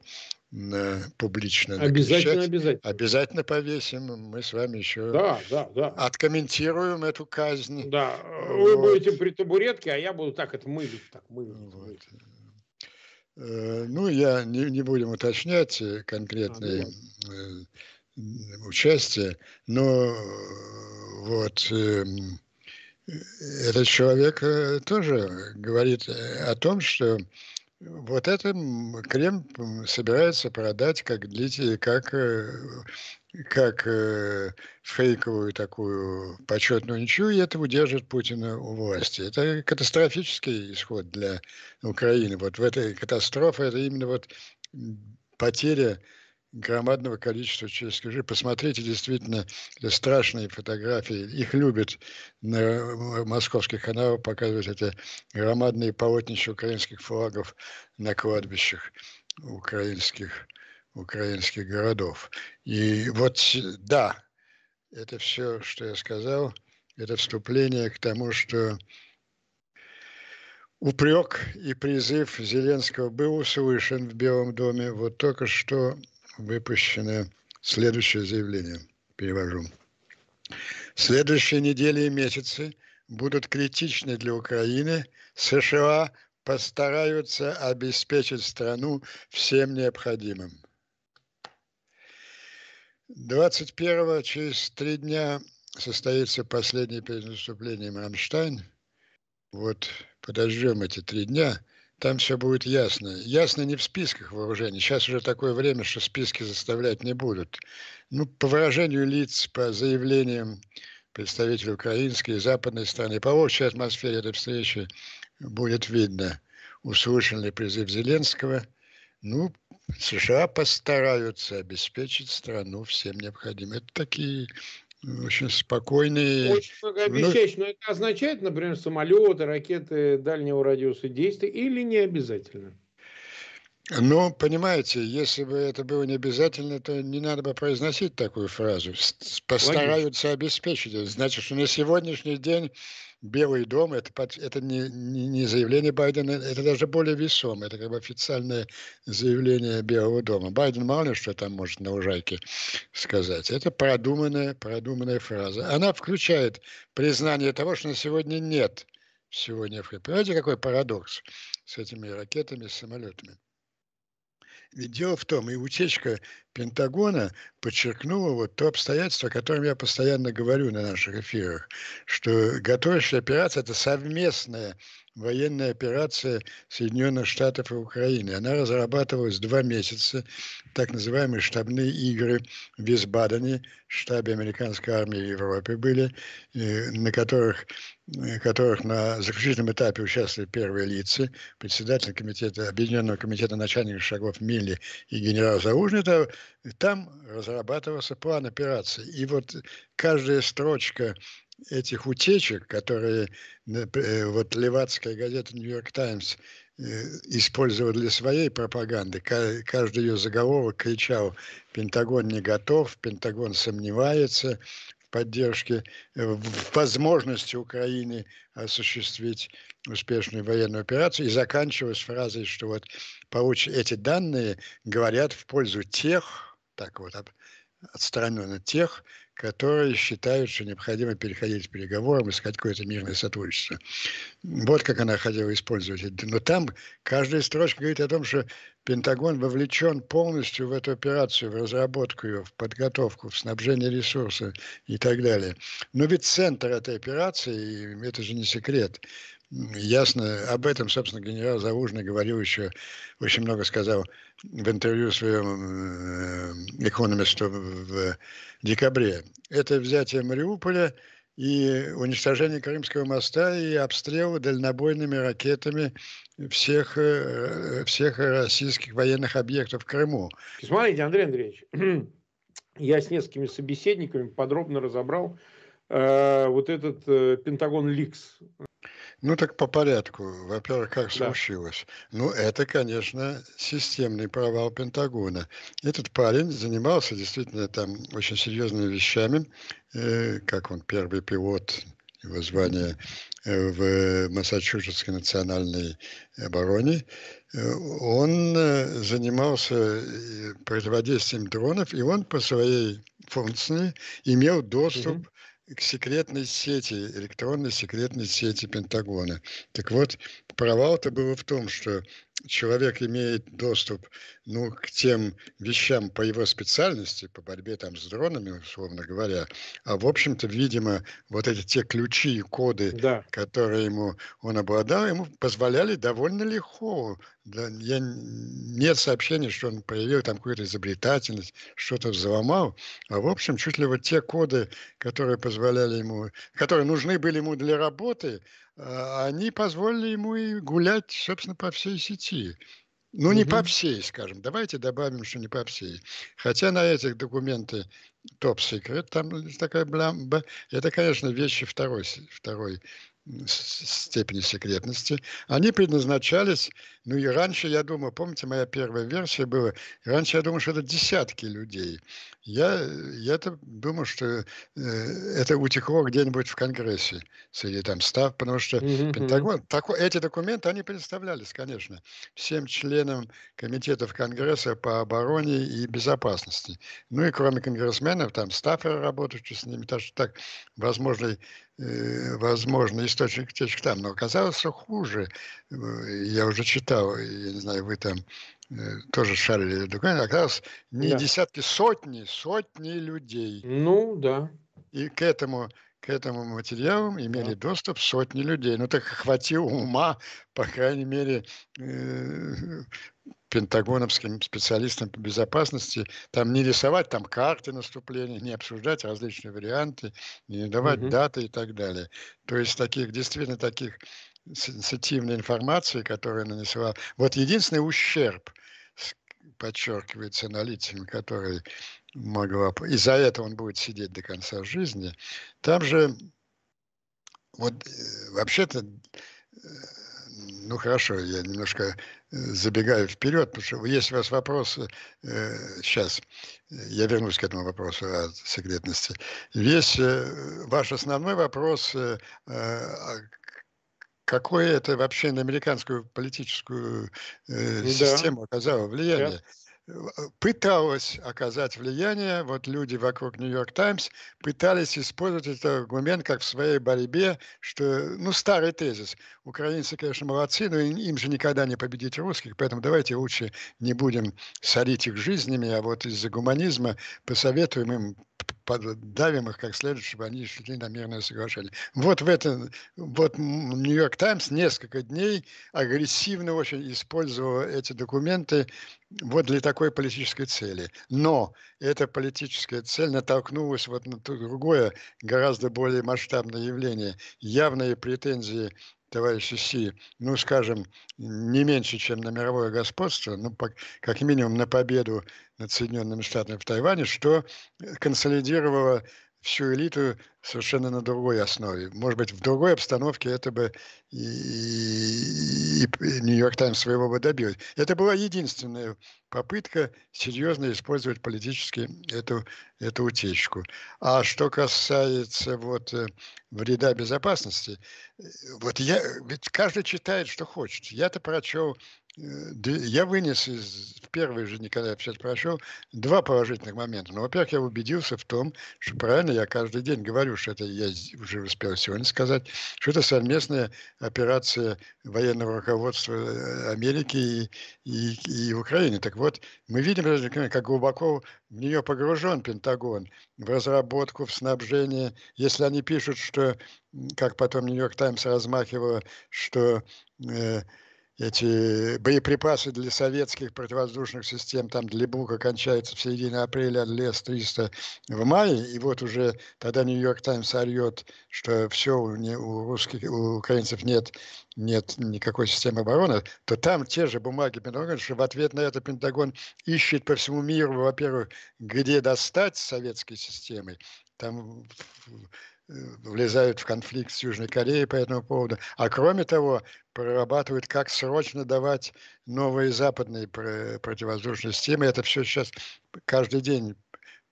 публично Обязательно, обязательно. Обязательно повесим. Мы с вами еще да, да, да. откомментируем эту казнь. Да, вы вот. будете при табуретке, а я буду так это мылить. Так, мылить, вот. мылить. Э, ну, я не, не будем уточнять конкретные а, да. участия, но вот этот человек э, тоже говорит о том, что вот это крем собирается продать как длительный, как, э, как э, фейковую такую почетную ничью, и это удержит Путина у власти. Это катастрофический исход для Украины. Вот в этой катастрофе это именно вот потеря громадного количества человеческих жизней. Посмотрите, действительно, страшные фотографии. Их любят на московских каналах показывать это громадные полотнища украинских флагов на кладбищах украинских, украинских городов. И вот, да, это все, что я сказал, это вступление к тому, что упрек и призыв Зеленского был услышан в Белом доме. Вот только что выпущено следующее заявление. Перевожу. Следующие недели и месяцы будут критичны для Украины. США постараются обеспечить страну всем необходимым. 21 через три дня состоится последнее перед наступлением Рамштайн. Вот подождем эти три дня – там все будет ясно. Ясно не в списках вооружений. Сейчас уже такое время, что списки заставлять не будут. Ну, по выражению лиц, по заявлениям представителей украинской и западной страны, по общей атмосфере этой встречи будет видно, услышан ли призыв Зеленского. Ну, США постараются обеспечить страну всем необходимым. Это такие очень спокойные. Очень многообещающие, но это означает, например, самолеты, ракеты дальнего радиуса действия или не обязательно? Ну, понимаете, если бы это было не обязательно, то не надо бы произносить такую фразу. Постараются Логично. обеспечить. Значит, что на сегодняшний день Белый дом, это, это не, не, не заявление Байдена, это даже более весомое, это как бы официальное заявление Белого дома. Байден мало ли что там может на ужайке сказать. Это продуманная, продуманная фраза. Она включает признание того, что на сегодня нет всего необходимого. Понимаете, какой парадокс с этими ракетами, с самолетами? Ведь дело в том, и утечка Пентагона подчеркнула вот то обстоятельство, о котором я постоянно говорю на наших эфирах, что готовящая операция – это совместная военная операция Соединенных Штатов и Украины. Она разрабатывалась два месяца, так называемые штабные игры в Висбадене, штабе американской армии в Европе были, э, на которых, э, которых на заключительном этапе участвовали первые лица, председатель комитета, Объединенного комитета начальников шагов Милли и генерал Заужный, там разрабатывался план операции. И вот каждая строчка этих утечек, которые э, вот левацкая газета «Нью-Йорк Таймс» э, использовала для своей пропаганды. Каждый ее заголовок кричал «Пентагон не готов», «Пентагон сомневается», в поддержке, э, в возможности Украины осуществить успешную военную операцию и заканчивалась фразой, что вот получ... эти данные говорят в пользу тех, так вот, отстраненно тех, которые считают, что необходимо переходить к переговорам, искать какое-то мирное сотрудничество. Вот как она хотела использовать. Но там каждая строчка говорит о том, что Пентагон вовлечен полностью в эту операцию, в разработку ее, в подготовку, в снабжение ресурсов и так далее. Но ведь центр этой операции, это же не секрет, ясно. Об этом, собственно, генерал Заужный говорил еще, очень много сказал в интервью своем экономисту в декабре. Это взятие Мариуполя и уничтожение Крымского моста и обстрел дальнобойными ракетами всех, э, всех российских военных объектов в Крыму. Смотрите, Андрей Андреевич, [clears throat] я с несколькими собеседниками подробно разобрал э, вот этот э, Пентагон Ликс. Ну так по порядку. Во-первых, как да. случилось? Ну, это, конечно, системный провал Пентагона. Этот парень занимался действительно там очень серьезными вещами, э, как он первый пилот его звание э, в Массачусетской национальной обороне. Э, он э, занимался противодействием дронов, и он по своей функции имел доступ mm-hmm к секретной сети, электронной секретной сети Пентагона. Так вот, провал-то было в том, что человек имеет доступ ну, к тем вещам по его специальности, по борьбе там с дронами, условно говоря, а в общем-то, видимо, вот эти те ключи и коды, да. которые ему он обладал, ему позволяли довольно легко. Да, я, нет сообщений, что он проявил там какую-то изобретательность, что-то взломал, а в общем, чуть ли вот те коды, которые позволяли ему, которые нужны были ему для работы, они позволили ему и гулять, собственно, по всей сети. Ну, не по всей, скажем. Давайте добавим, что не по всей. Хотя на этих документы топ-секрет, там такая блямба. Это, конечно, вещи второй, второй степени секретности, они предназначались, ну и раньше я думал, помните, моя первая версия была, раньше я думал, что это десятки людей. Я, я-то думал, что э, это утекло где-нибудь в Конгрессе среди там став, потому что mm-hmm. Пентагон, так, эти документы, они представлялись, конечно, всем членам комитетов Конгресса по обороне и безопасности. Ну и кроме конгрессменов, там стаферы работающие с ними, так что так, возможно, э, возможно, источник течек там, но оказалось, что хуже. Э, я уже читал, я не знаю, вы там э, тоже шарили документы, оказалось не да. десятки, сотни, сотни людей. Ну, да. И к этому к этому материалу имели да. доступ сотни людей. Ну так хватило ума, по крайней мере, э, пентагоновским специалистам по безопасности там не рисовать там карты наступления, не обсуждать различные варианты, не давать угу. даты и так далее. То есть таких действительно таких сенситивной информации, которая нанесла... Вот единственный ущерб, подчеркивается аналитиками, который могла... И за это он будет сидеть до конца жизни. Там же вот э, вообще-то э, ну хорошо, я немножко э, забегаю вперед, потому что есть у вас вопросы, сейчас я вернусь к этому вопросу о секретности. Весь ваш основной вопрос, а какое это вообще на американскую политическую э, да. систему оказало влияние? Да пыталась оказать влияние, вот люди вокруг Нью-Йорк Таймс пытались использовать этот аргумент как в своей борьбе, что, ну, старый тезис, украинцы, конечно, молодцы, но им же никогда не победить русских, поэтому давайте лучше не будем солить их жизнями, а вот из-за гуманизма посоветуем им давим их как следует, чтобы они шли на мирное соглашение. Вот в это, вот Нью-Йорк Таймс несколько дней агрессивно очень использовал эти документы вот для такой политической цели. Но эта политическая цель натолкнулась вот на другое, гораздо более масштабное явление. Явные претензии товарища Си, ну, скажем, не меньше, чем на мировое господство, ну, как минимум на победу над Соединенными Штатами в Тайване, что консолидировало всю элиту совершенно на другой основе. Может быть, в другой обстановке это бы и Нью-Йорк Таймс своего бы добилась. Это была единственная попытка серьезно использовать политически эту, эту утечку. А что касается вот э, вреда безопасности, э, вот я, ведь каждый читает, что хочет. Я-то прочел я вынес из в первый же, никогда я сейчас прошел, два положительных момента. Ну, во-первых, я убедился в том, что правильно я каждый день говорю, что это я уже успел сегодня сказать, что это совместная операция военного руководства э, Америки и, и, и Украины. Так вот, мы видим, как глубоко в нее погружен Пентагон, в разработку, в снабжение. Если они пишут, что, как потом Нью-Йорк Таймс размахивало, что э, эти боеприпасы для советских противовоздушных систем, там для Бука кончаются в середине апреля, Лес-300 в мае, и вот уже тогда Нью-Йорк Таймс орет, что все, у, русских, у украинцев нет, нет никакой системы обороны, то там те же бумаги Пентагона, что в ответ на это Пентагон ищет по всему миру, во-первых, где достать советской системой, там влезают в конфликт с Южной Кореей по этому поводу. А кроме того, прорабатывают, как срочно давать новые западные противовоздушные системы. Это все сейчас каждый день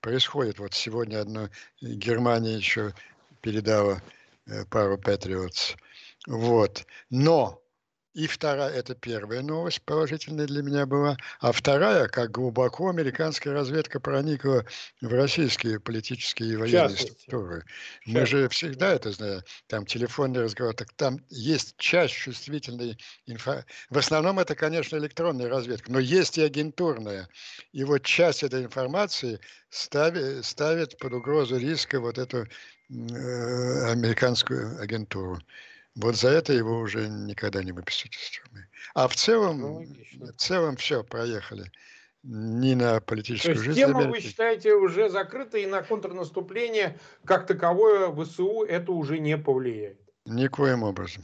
происходит. Вот сегодня одна Германия еще передала э, пару Патриотс. Вот. Но и вторая, это первая новость положительная для меня была. А вторая, как глубоко американская разведка проникла в российские политические и военные структуры. Мы же всегда это знаем. Там телефонный разговор. Так там есть часть чувствительной информации. В основном это, конечно, электронная разведка. Но есть и агентурная. И вот часть этой информации ставит, ставит под угрозу риска вот эту э, американскую агентуру. Вот за это его уже никогда не выпустят из тюрьмы. А в целом, ну, в целом все, проехали. Не на политическую То есть жизнь. Тема, Америки. вы считаете, уже закрыта, и на контрнаступление как таковое ВСУ это уже не повлияет? Никоим образом.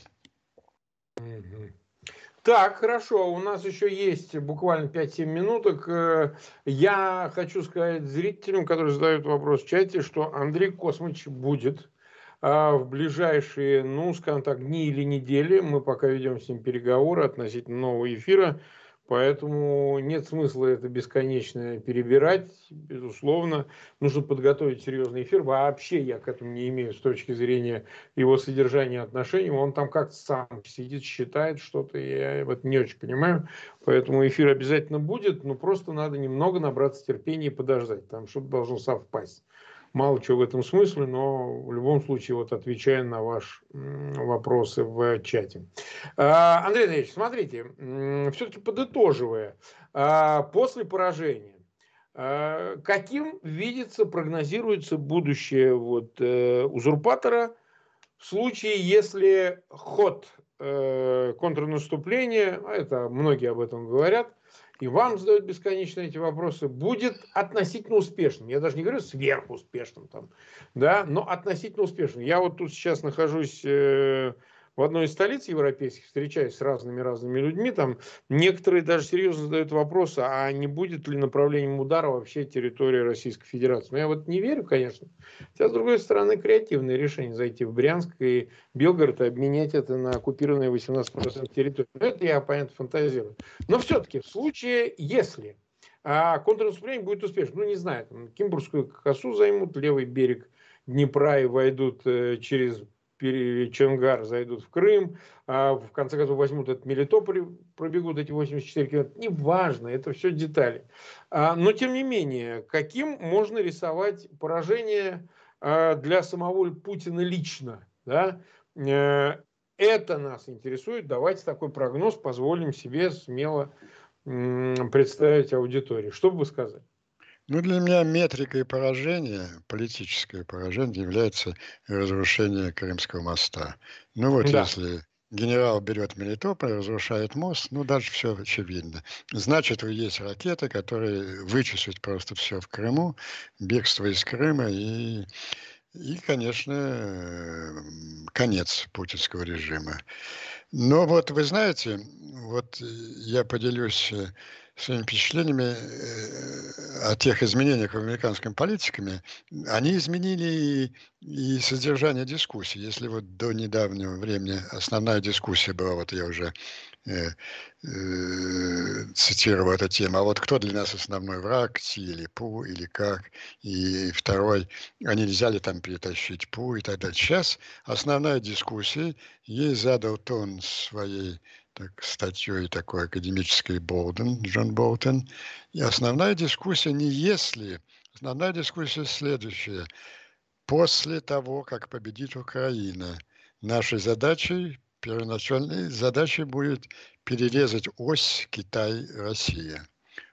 Так, хорошо, у нас еще есть буквально 5-7 минуток. Э, я хочу сказать зрителям, которые задают вопрос в чате, что Андрей Космыч будет а в ближайшие, ну, скажем так, дни или недели мы пока ведем с ним переговоры относительно нового эфира, поэтому нет смысла это бесконечно перебирать, безусловно. Нужно подготовить серьезный эфир. Вообще я к этому не имею с точки зрения его содержания отношений. Он там как-то сам сидит, считает что-то, я вот не очень понимаю. Поэтому эфир обязательно будет, но просто надо немного набраться терпения и подождать. Там что-то должно совпасть мало чего в этом смысле, но в любом случае вот отвечая на ваши вопросы в чате. А, Андрей Андреевич, смотрите, все-таки подытоживая, а, после поражения, а, каким видится, прогнозируется будущее вот, э, узурпатора в случае, если ход э, контрнаступления, это многие об этом говорят, и вам задают бесконечно эти вопросы, будет относительно успешным. Я даже не говорю сверхуспешным, там, да, но относительно успешным. Я вот тут сейчас нахожусь э, в одной из столиц европейских, встречаюсь с разными-разными людьми, там некоторые даже серьезно задают вопрос, а не будет ли направлением удара вообще территория Российской Федерации. Но я вот не верю, конечно. Хотя, с другой стороны, креативное решение зайти в Брянск и Белгород и обменять это на оккупированные 18% территории. Но это я, понятно, фантазирую. Но все-таки в случае, если а контрнаступление будет успешным. Ну, не знаю, там, Кимбургскую косу займут, левый берег Днепра и войдут э, через Чонгар зайдут в Крым, а в конце концов возьмут этот Мелитополь, пробегут эти 84 километра. Неважно, это все детали. А, но тем не менее, каким можно рисовать поражение а, для самого Путина лично? Да? Э, это нас интересует. Давайте такой прогноз позволим себе смело представить аудитории. Что бы вы сказали? Ну, для меня метрикой поражения, политическое поражение, является разрушение Крымского моста. Ну вот да. если генерал берет Мелитополь, разрушает мост, ну дальше все очевидно. Значит, есть ракеты, которые вычислят просто все в Крыму, бегство из Крыма и, и конечно, конец путинского режима. Но вот вы знаете, вот я поделюсь э, своими впечатлениями э, о тех изменениях в американском политиками, они изменили и, и содержание дискуссии. Если вот до недавнего времени основная дискуссия была, вот я уже э, э, цитировал эту тему, а вот кто для нас основной враг, Си или Пу, или как, и второй, а нельзя ли там перетащить Пу и так далее. Сейчас основная дискуссия, ей задал тон своей так, статьей такой академической Болден, Джон Болтон. И основная дискуссия не если, основная дискуссия следующая. После того, как победит Украина, нашей задачей, первоначальной задачей будет перерезать ось Китай-Россия.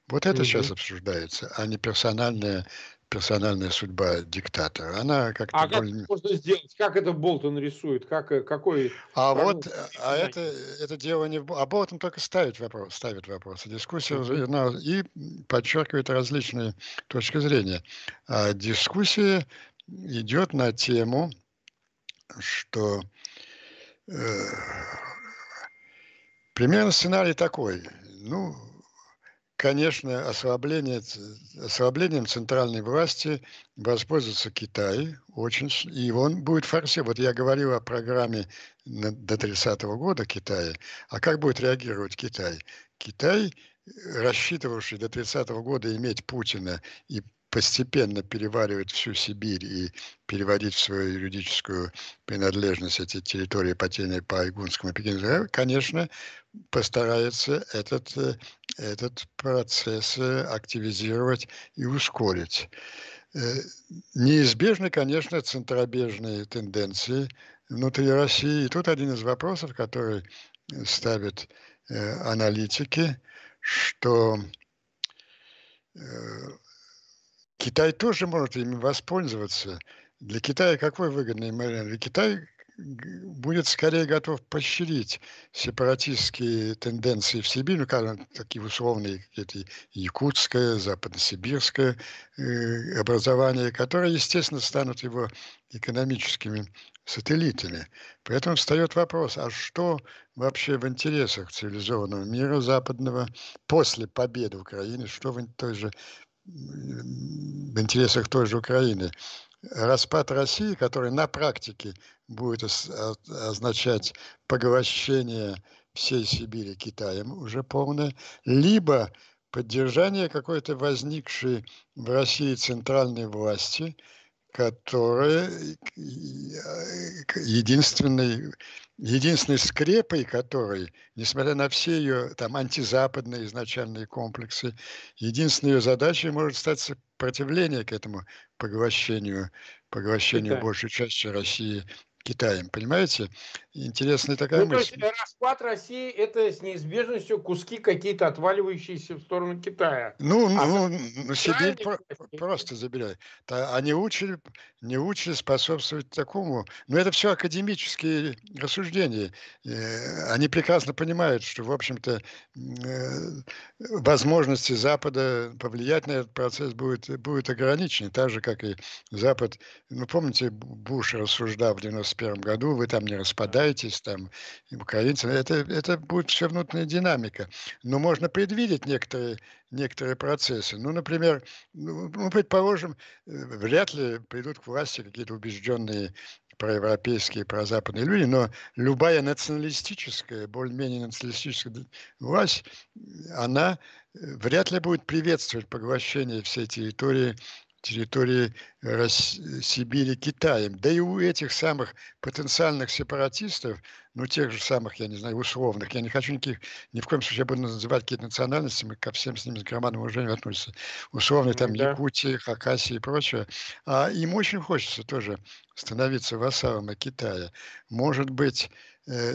Вот это угу. сейчас обсуждается, а не персональная персональная судьба диктатора. Она как-то а более... как можно сделать? Как это Болтон рисует? Как, э, какой... А вот, а это, это дело не. А Болтон только ставит вопрос, ставит вопросы. Дискуссия mm-hmm. и подчеркивает различные точки зрения. А дискуссия идет на тему, что э, примерно сценарий такой. Ну, конечно, ослабление, ослаблением центральной власти воспользуется Китай очень, и он будет форсировать. Вот я говорил о программе до 30-го года Китая, а как будет реагировать Китай? Китай, рассчитывавший до 30-го года иметь Путина и постепенно переваривать всю Сибирь и переводить в свою юридическую принадлежность эти территории, потерянные по Айгунскому и Пекинскому, конечно, постарается этот, э, этот процесс э, активизировать и ускорить. Э, неизбежны, конечно, центробежные тенденции внутри России. И тут один из вопросов, который ставят аналитики, что Китай тоже может ими воспользоваться. Для Китая какой выгодный момент? Для Китая будет скорее готов поощрить сепаратистские тенденции в Сибири, ну, как, такие условные какие-то якутское, западносибирское э, образование, которые, естественно, станут его экономическими сателлитами. Поэтому встает вопрос, а что вообще в интересах цивилизованного мира западного после победы Украины, что в той же в интересах той же Украины. Распад России, который на практике будет означать поглощение всей Сибири Китаем уже полное, либо поддержание какой-то возникшей в России центральной власти, которая единственной единственной скрепой которой, несмотря на все ее там антизападные изначальные комплексы, единственной ее задачей может стать сопротивление к этому поглощению, поглощению Китай. большей части России Китаем. Понимаете? Интересная такая ну, мысль. То есть распад России это с неизбежностью куски какие-то отваливающиеся в сторону Китая. Ну, а ну, ну Сибирь про- просто забирай. Они учили, не учили способствовать такому. Но это все академические рассуждения. Э, они прекрасно понимают, что, в общем-то, э, возможности Запада повлиять на этот процесс будет, будет ограничены. Так же, как и Запад. Ну, помните, Буш рассуждал в 91 году, вы там не распадаетесь, там, украинцы. Это, это будет все внутренняя динамика. Но можно предвидеть некоторые, некоторые процессы. Ну, например, ну, ну предположим, э, вряд ли придут к власти какие-то убежденные проевропейские, прозападные люди, но любая националистическая, более-менее националистическая власть, она э, вряд ли будет приветствовать поглощение всей территории территории России, Сибири Китаем. Да и у этих самых потенциальных сепаратистов, ну, тех же самых, я не знаю, условных, я не хочу никаких, ни в коем случае я буду называть какие-то национальности, мы ко всем с ними с громадным уважением относимся. Условные там да. Якутии, Хакасии и прочее. А им очень хочется тоже становиться вассалом Китая. Может быть, э,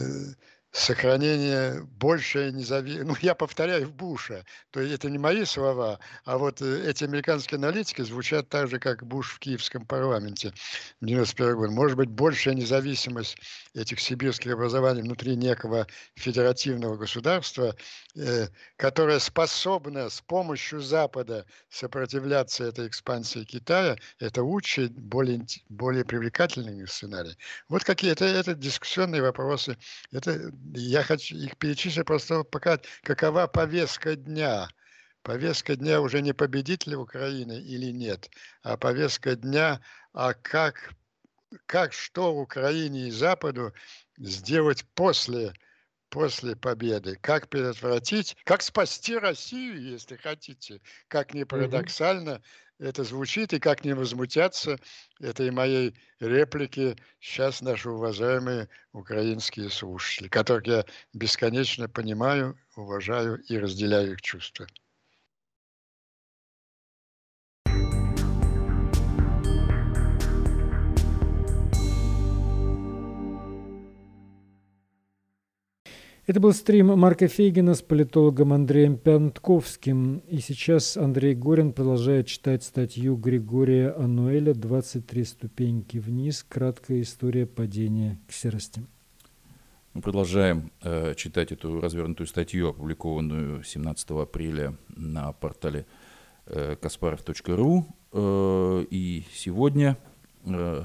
сохранение большее независимости. Ну, я повторяю в Буша. То есть это не мои слова, а вот э, эти американские аналитики звучат так же, как Буш в киевском парламенте в 91 год. Может быть, большая независимость этих сибирских образований внутри некого федеративного государства, э, которое способно с помощью Запада сопротивляться этой экспансии Китая, это лучший, более, более привлекательный сценарий. Вот какие это, это дискуссионные вопросы. Это я хочу их перечислить просто показать, какова повестка дня. Повестка дня уже не победителя Украины или нет, а повестка дня, а как, как что Украине и Западу сделать после, после победы, как предотвратить, как спасти Россию, если хотите, как ни парадоксально, это звучит, и как не возмутятся этой моей реплики сейчас наши уважаемые украинские слушатели, которых я бесконечно понимаю, уважаю и разделяю их чувства. Это был стрим Марка Фейгина с политологом Андреем Пятковским. И сейчас Андрей Горин продолжает читать статью Григория Ануэля «23 ступеньки вниз. Краткая история падения к серости». Мы продолжаем э, читать эту развернутую статью, опубликованную 17 апреля на портале э, kasparov.ru. Э, и сегодня э,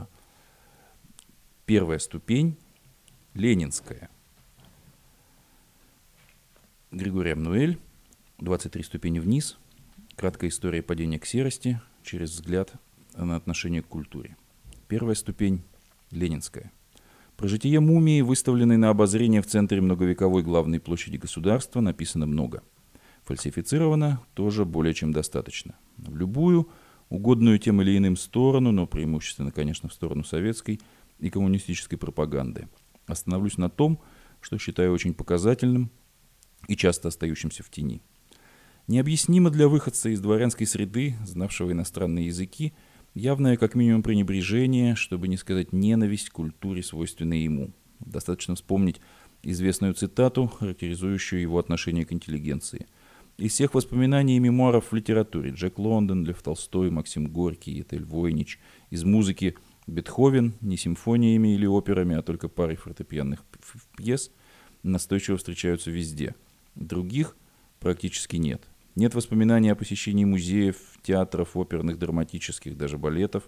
первая ступень – ленинская – Григорий Амнуэль, 23 ступени вниз, краткая история падения к серости через взгляд на отношение к культуре. Первая ступень – ленинская. Про житие мумии, выставленной на обозрение в центре многовековой главной площади государства, написано много. Фальсифицировано тоже более чем достаточно. В любую, угодную тем или иным сторону, но преимущественно, конечно, в сторону советской и коммунистической пропаганды. Остановлюсь на том, что считаю очень показательным – и часто остающимся в тени. Необъяснимо для выходца из дворянской среды, знавшего иностранные языки, явное как минимум пренебрежение, чтобы не сказать ненависть к культуре, свойственной ему. Достаточно вспомнить известную цитату, характеризующую его отношение к интеллигенции. Из всех воспоминаний и мемуаров в литературе Джек Лондон, Лев Толстой, Максим Горький, Этель Войнич, из музыки Бетховен не симфониями или операми, а только парой фортепианных пьес настойчиво встречаются везде – Других практически нет. Нет воспоминаний о посещении музеев, театров, оперных, драматических, даже балетов,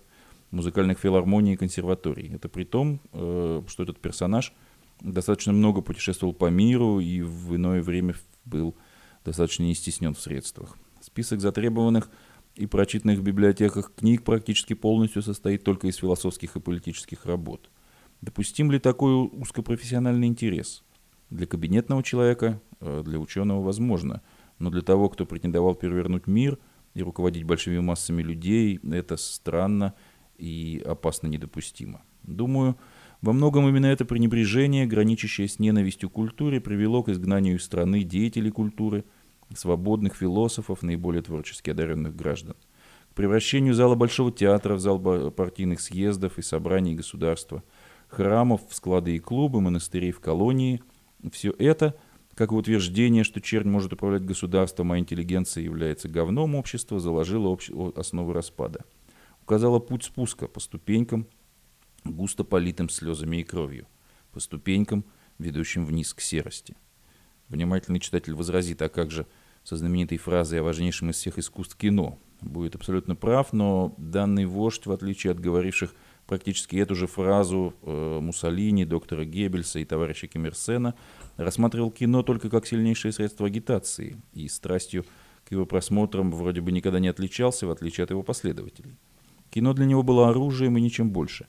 музыкальных филармоний и консерваторий. Это при том, э, что этот персонаж достаточно много путешествовал по миру и в иное время был достаточно не стеснен в средствах. Список затребованных и прочитанных в библиотеках книг практически полностью состоит только из философских и политических работ. Допустим ли такой узкопрофессиональный интерес? Для кабинетного человека для ученого возможно, но для того, кто претендовал перевернуть мир и руководить большими массами людей, это странно и опасно недопустимо. Думаю, во многом именно это пренебрежение, граничащее с ненавистью к культуре, привело к изгнанию из страны деятелей культуры, свободных философов, наиболее творчески одаренных граждан, к превращению зала Большого театра в зал партийных съездов и собраний государства, храмов в склады и клубы, монастырей в колонии. Все это – как и утверждение, что чернь может управлять государством, а интеллигенция является говном общества, заложила общ... основы распада. Указала путь спуска по ступенькам, густо политым слезами и кровью, по ступенькам, ведущим вниз к серости. Внимательный читатель возразит, а как же со знаменитой фразой о важнейшем из всех искусств кино? Будет абсолютно прав, но данный вождь, в отличие от говоривших практически эту же фразу э, Муссолини, доктора Геббельса и товарища Кемерсена, рассматривал кино только как сильнейшее средство агитации и страстью к его просмотрам вроде бы никогда не отличался, в отличие от его последователей. Кино для него было оружием и ничем больше.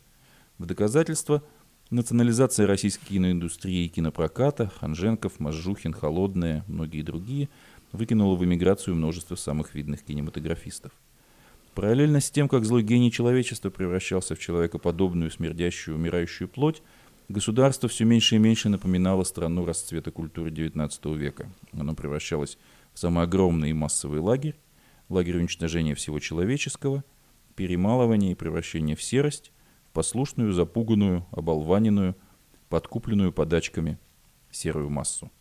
В доказательство национализация российской киноиндустрии и кинопроката, Ханженков, Мажухин, Холодная, многие другие, выкинула в эмиграцию множество самых видных кинематографистов. Параллельно с тем, как злой гений человечества превращался в человекоподобную, смердящую, умирающую плоть, государство все меньше и меньше напоминало страну расцвета культуры XIX века. Оно превращалось в самый огромный и массовый лагерь, лагерь уничтожения всего человеческого, перемалывания и превращения в серость, в послушную, запуганную, оболваненную, подкупленную подачками серую массу.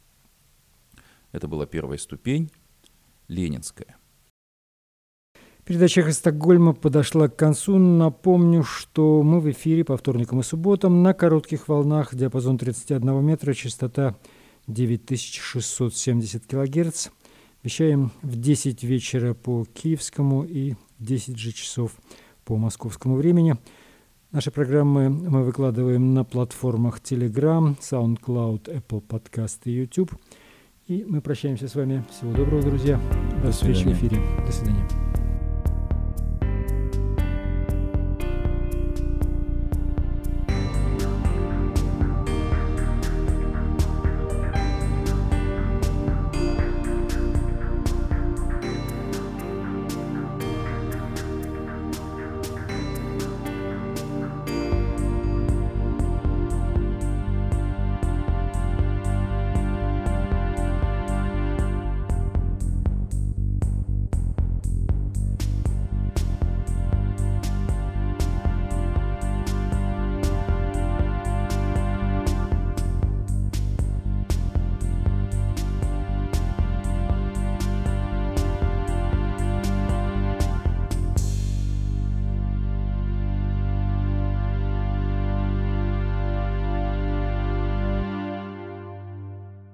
Это была первая ступень, ленинская. Передача из Стокгольма подошла к концу. Напомню, что мы в эфире по вторникам и субботам на коротких волнах, диапазон 31 метра, частота 9670 килогерц. Вещаем в 10 вечера по киевскому и в 10 же часов по московскому времени. Наши программы мы выкладываем на платформах Telegram, SoundCloud, Apple Podcast и YouTube. И мы прощаемся с вами. Всего доброго, друзья. До, До встречи в эфире. До свидания.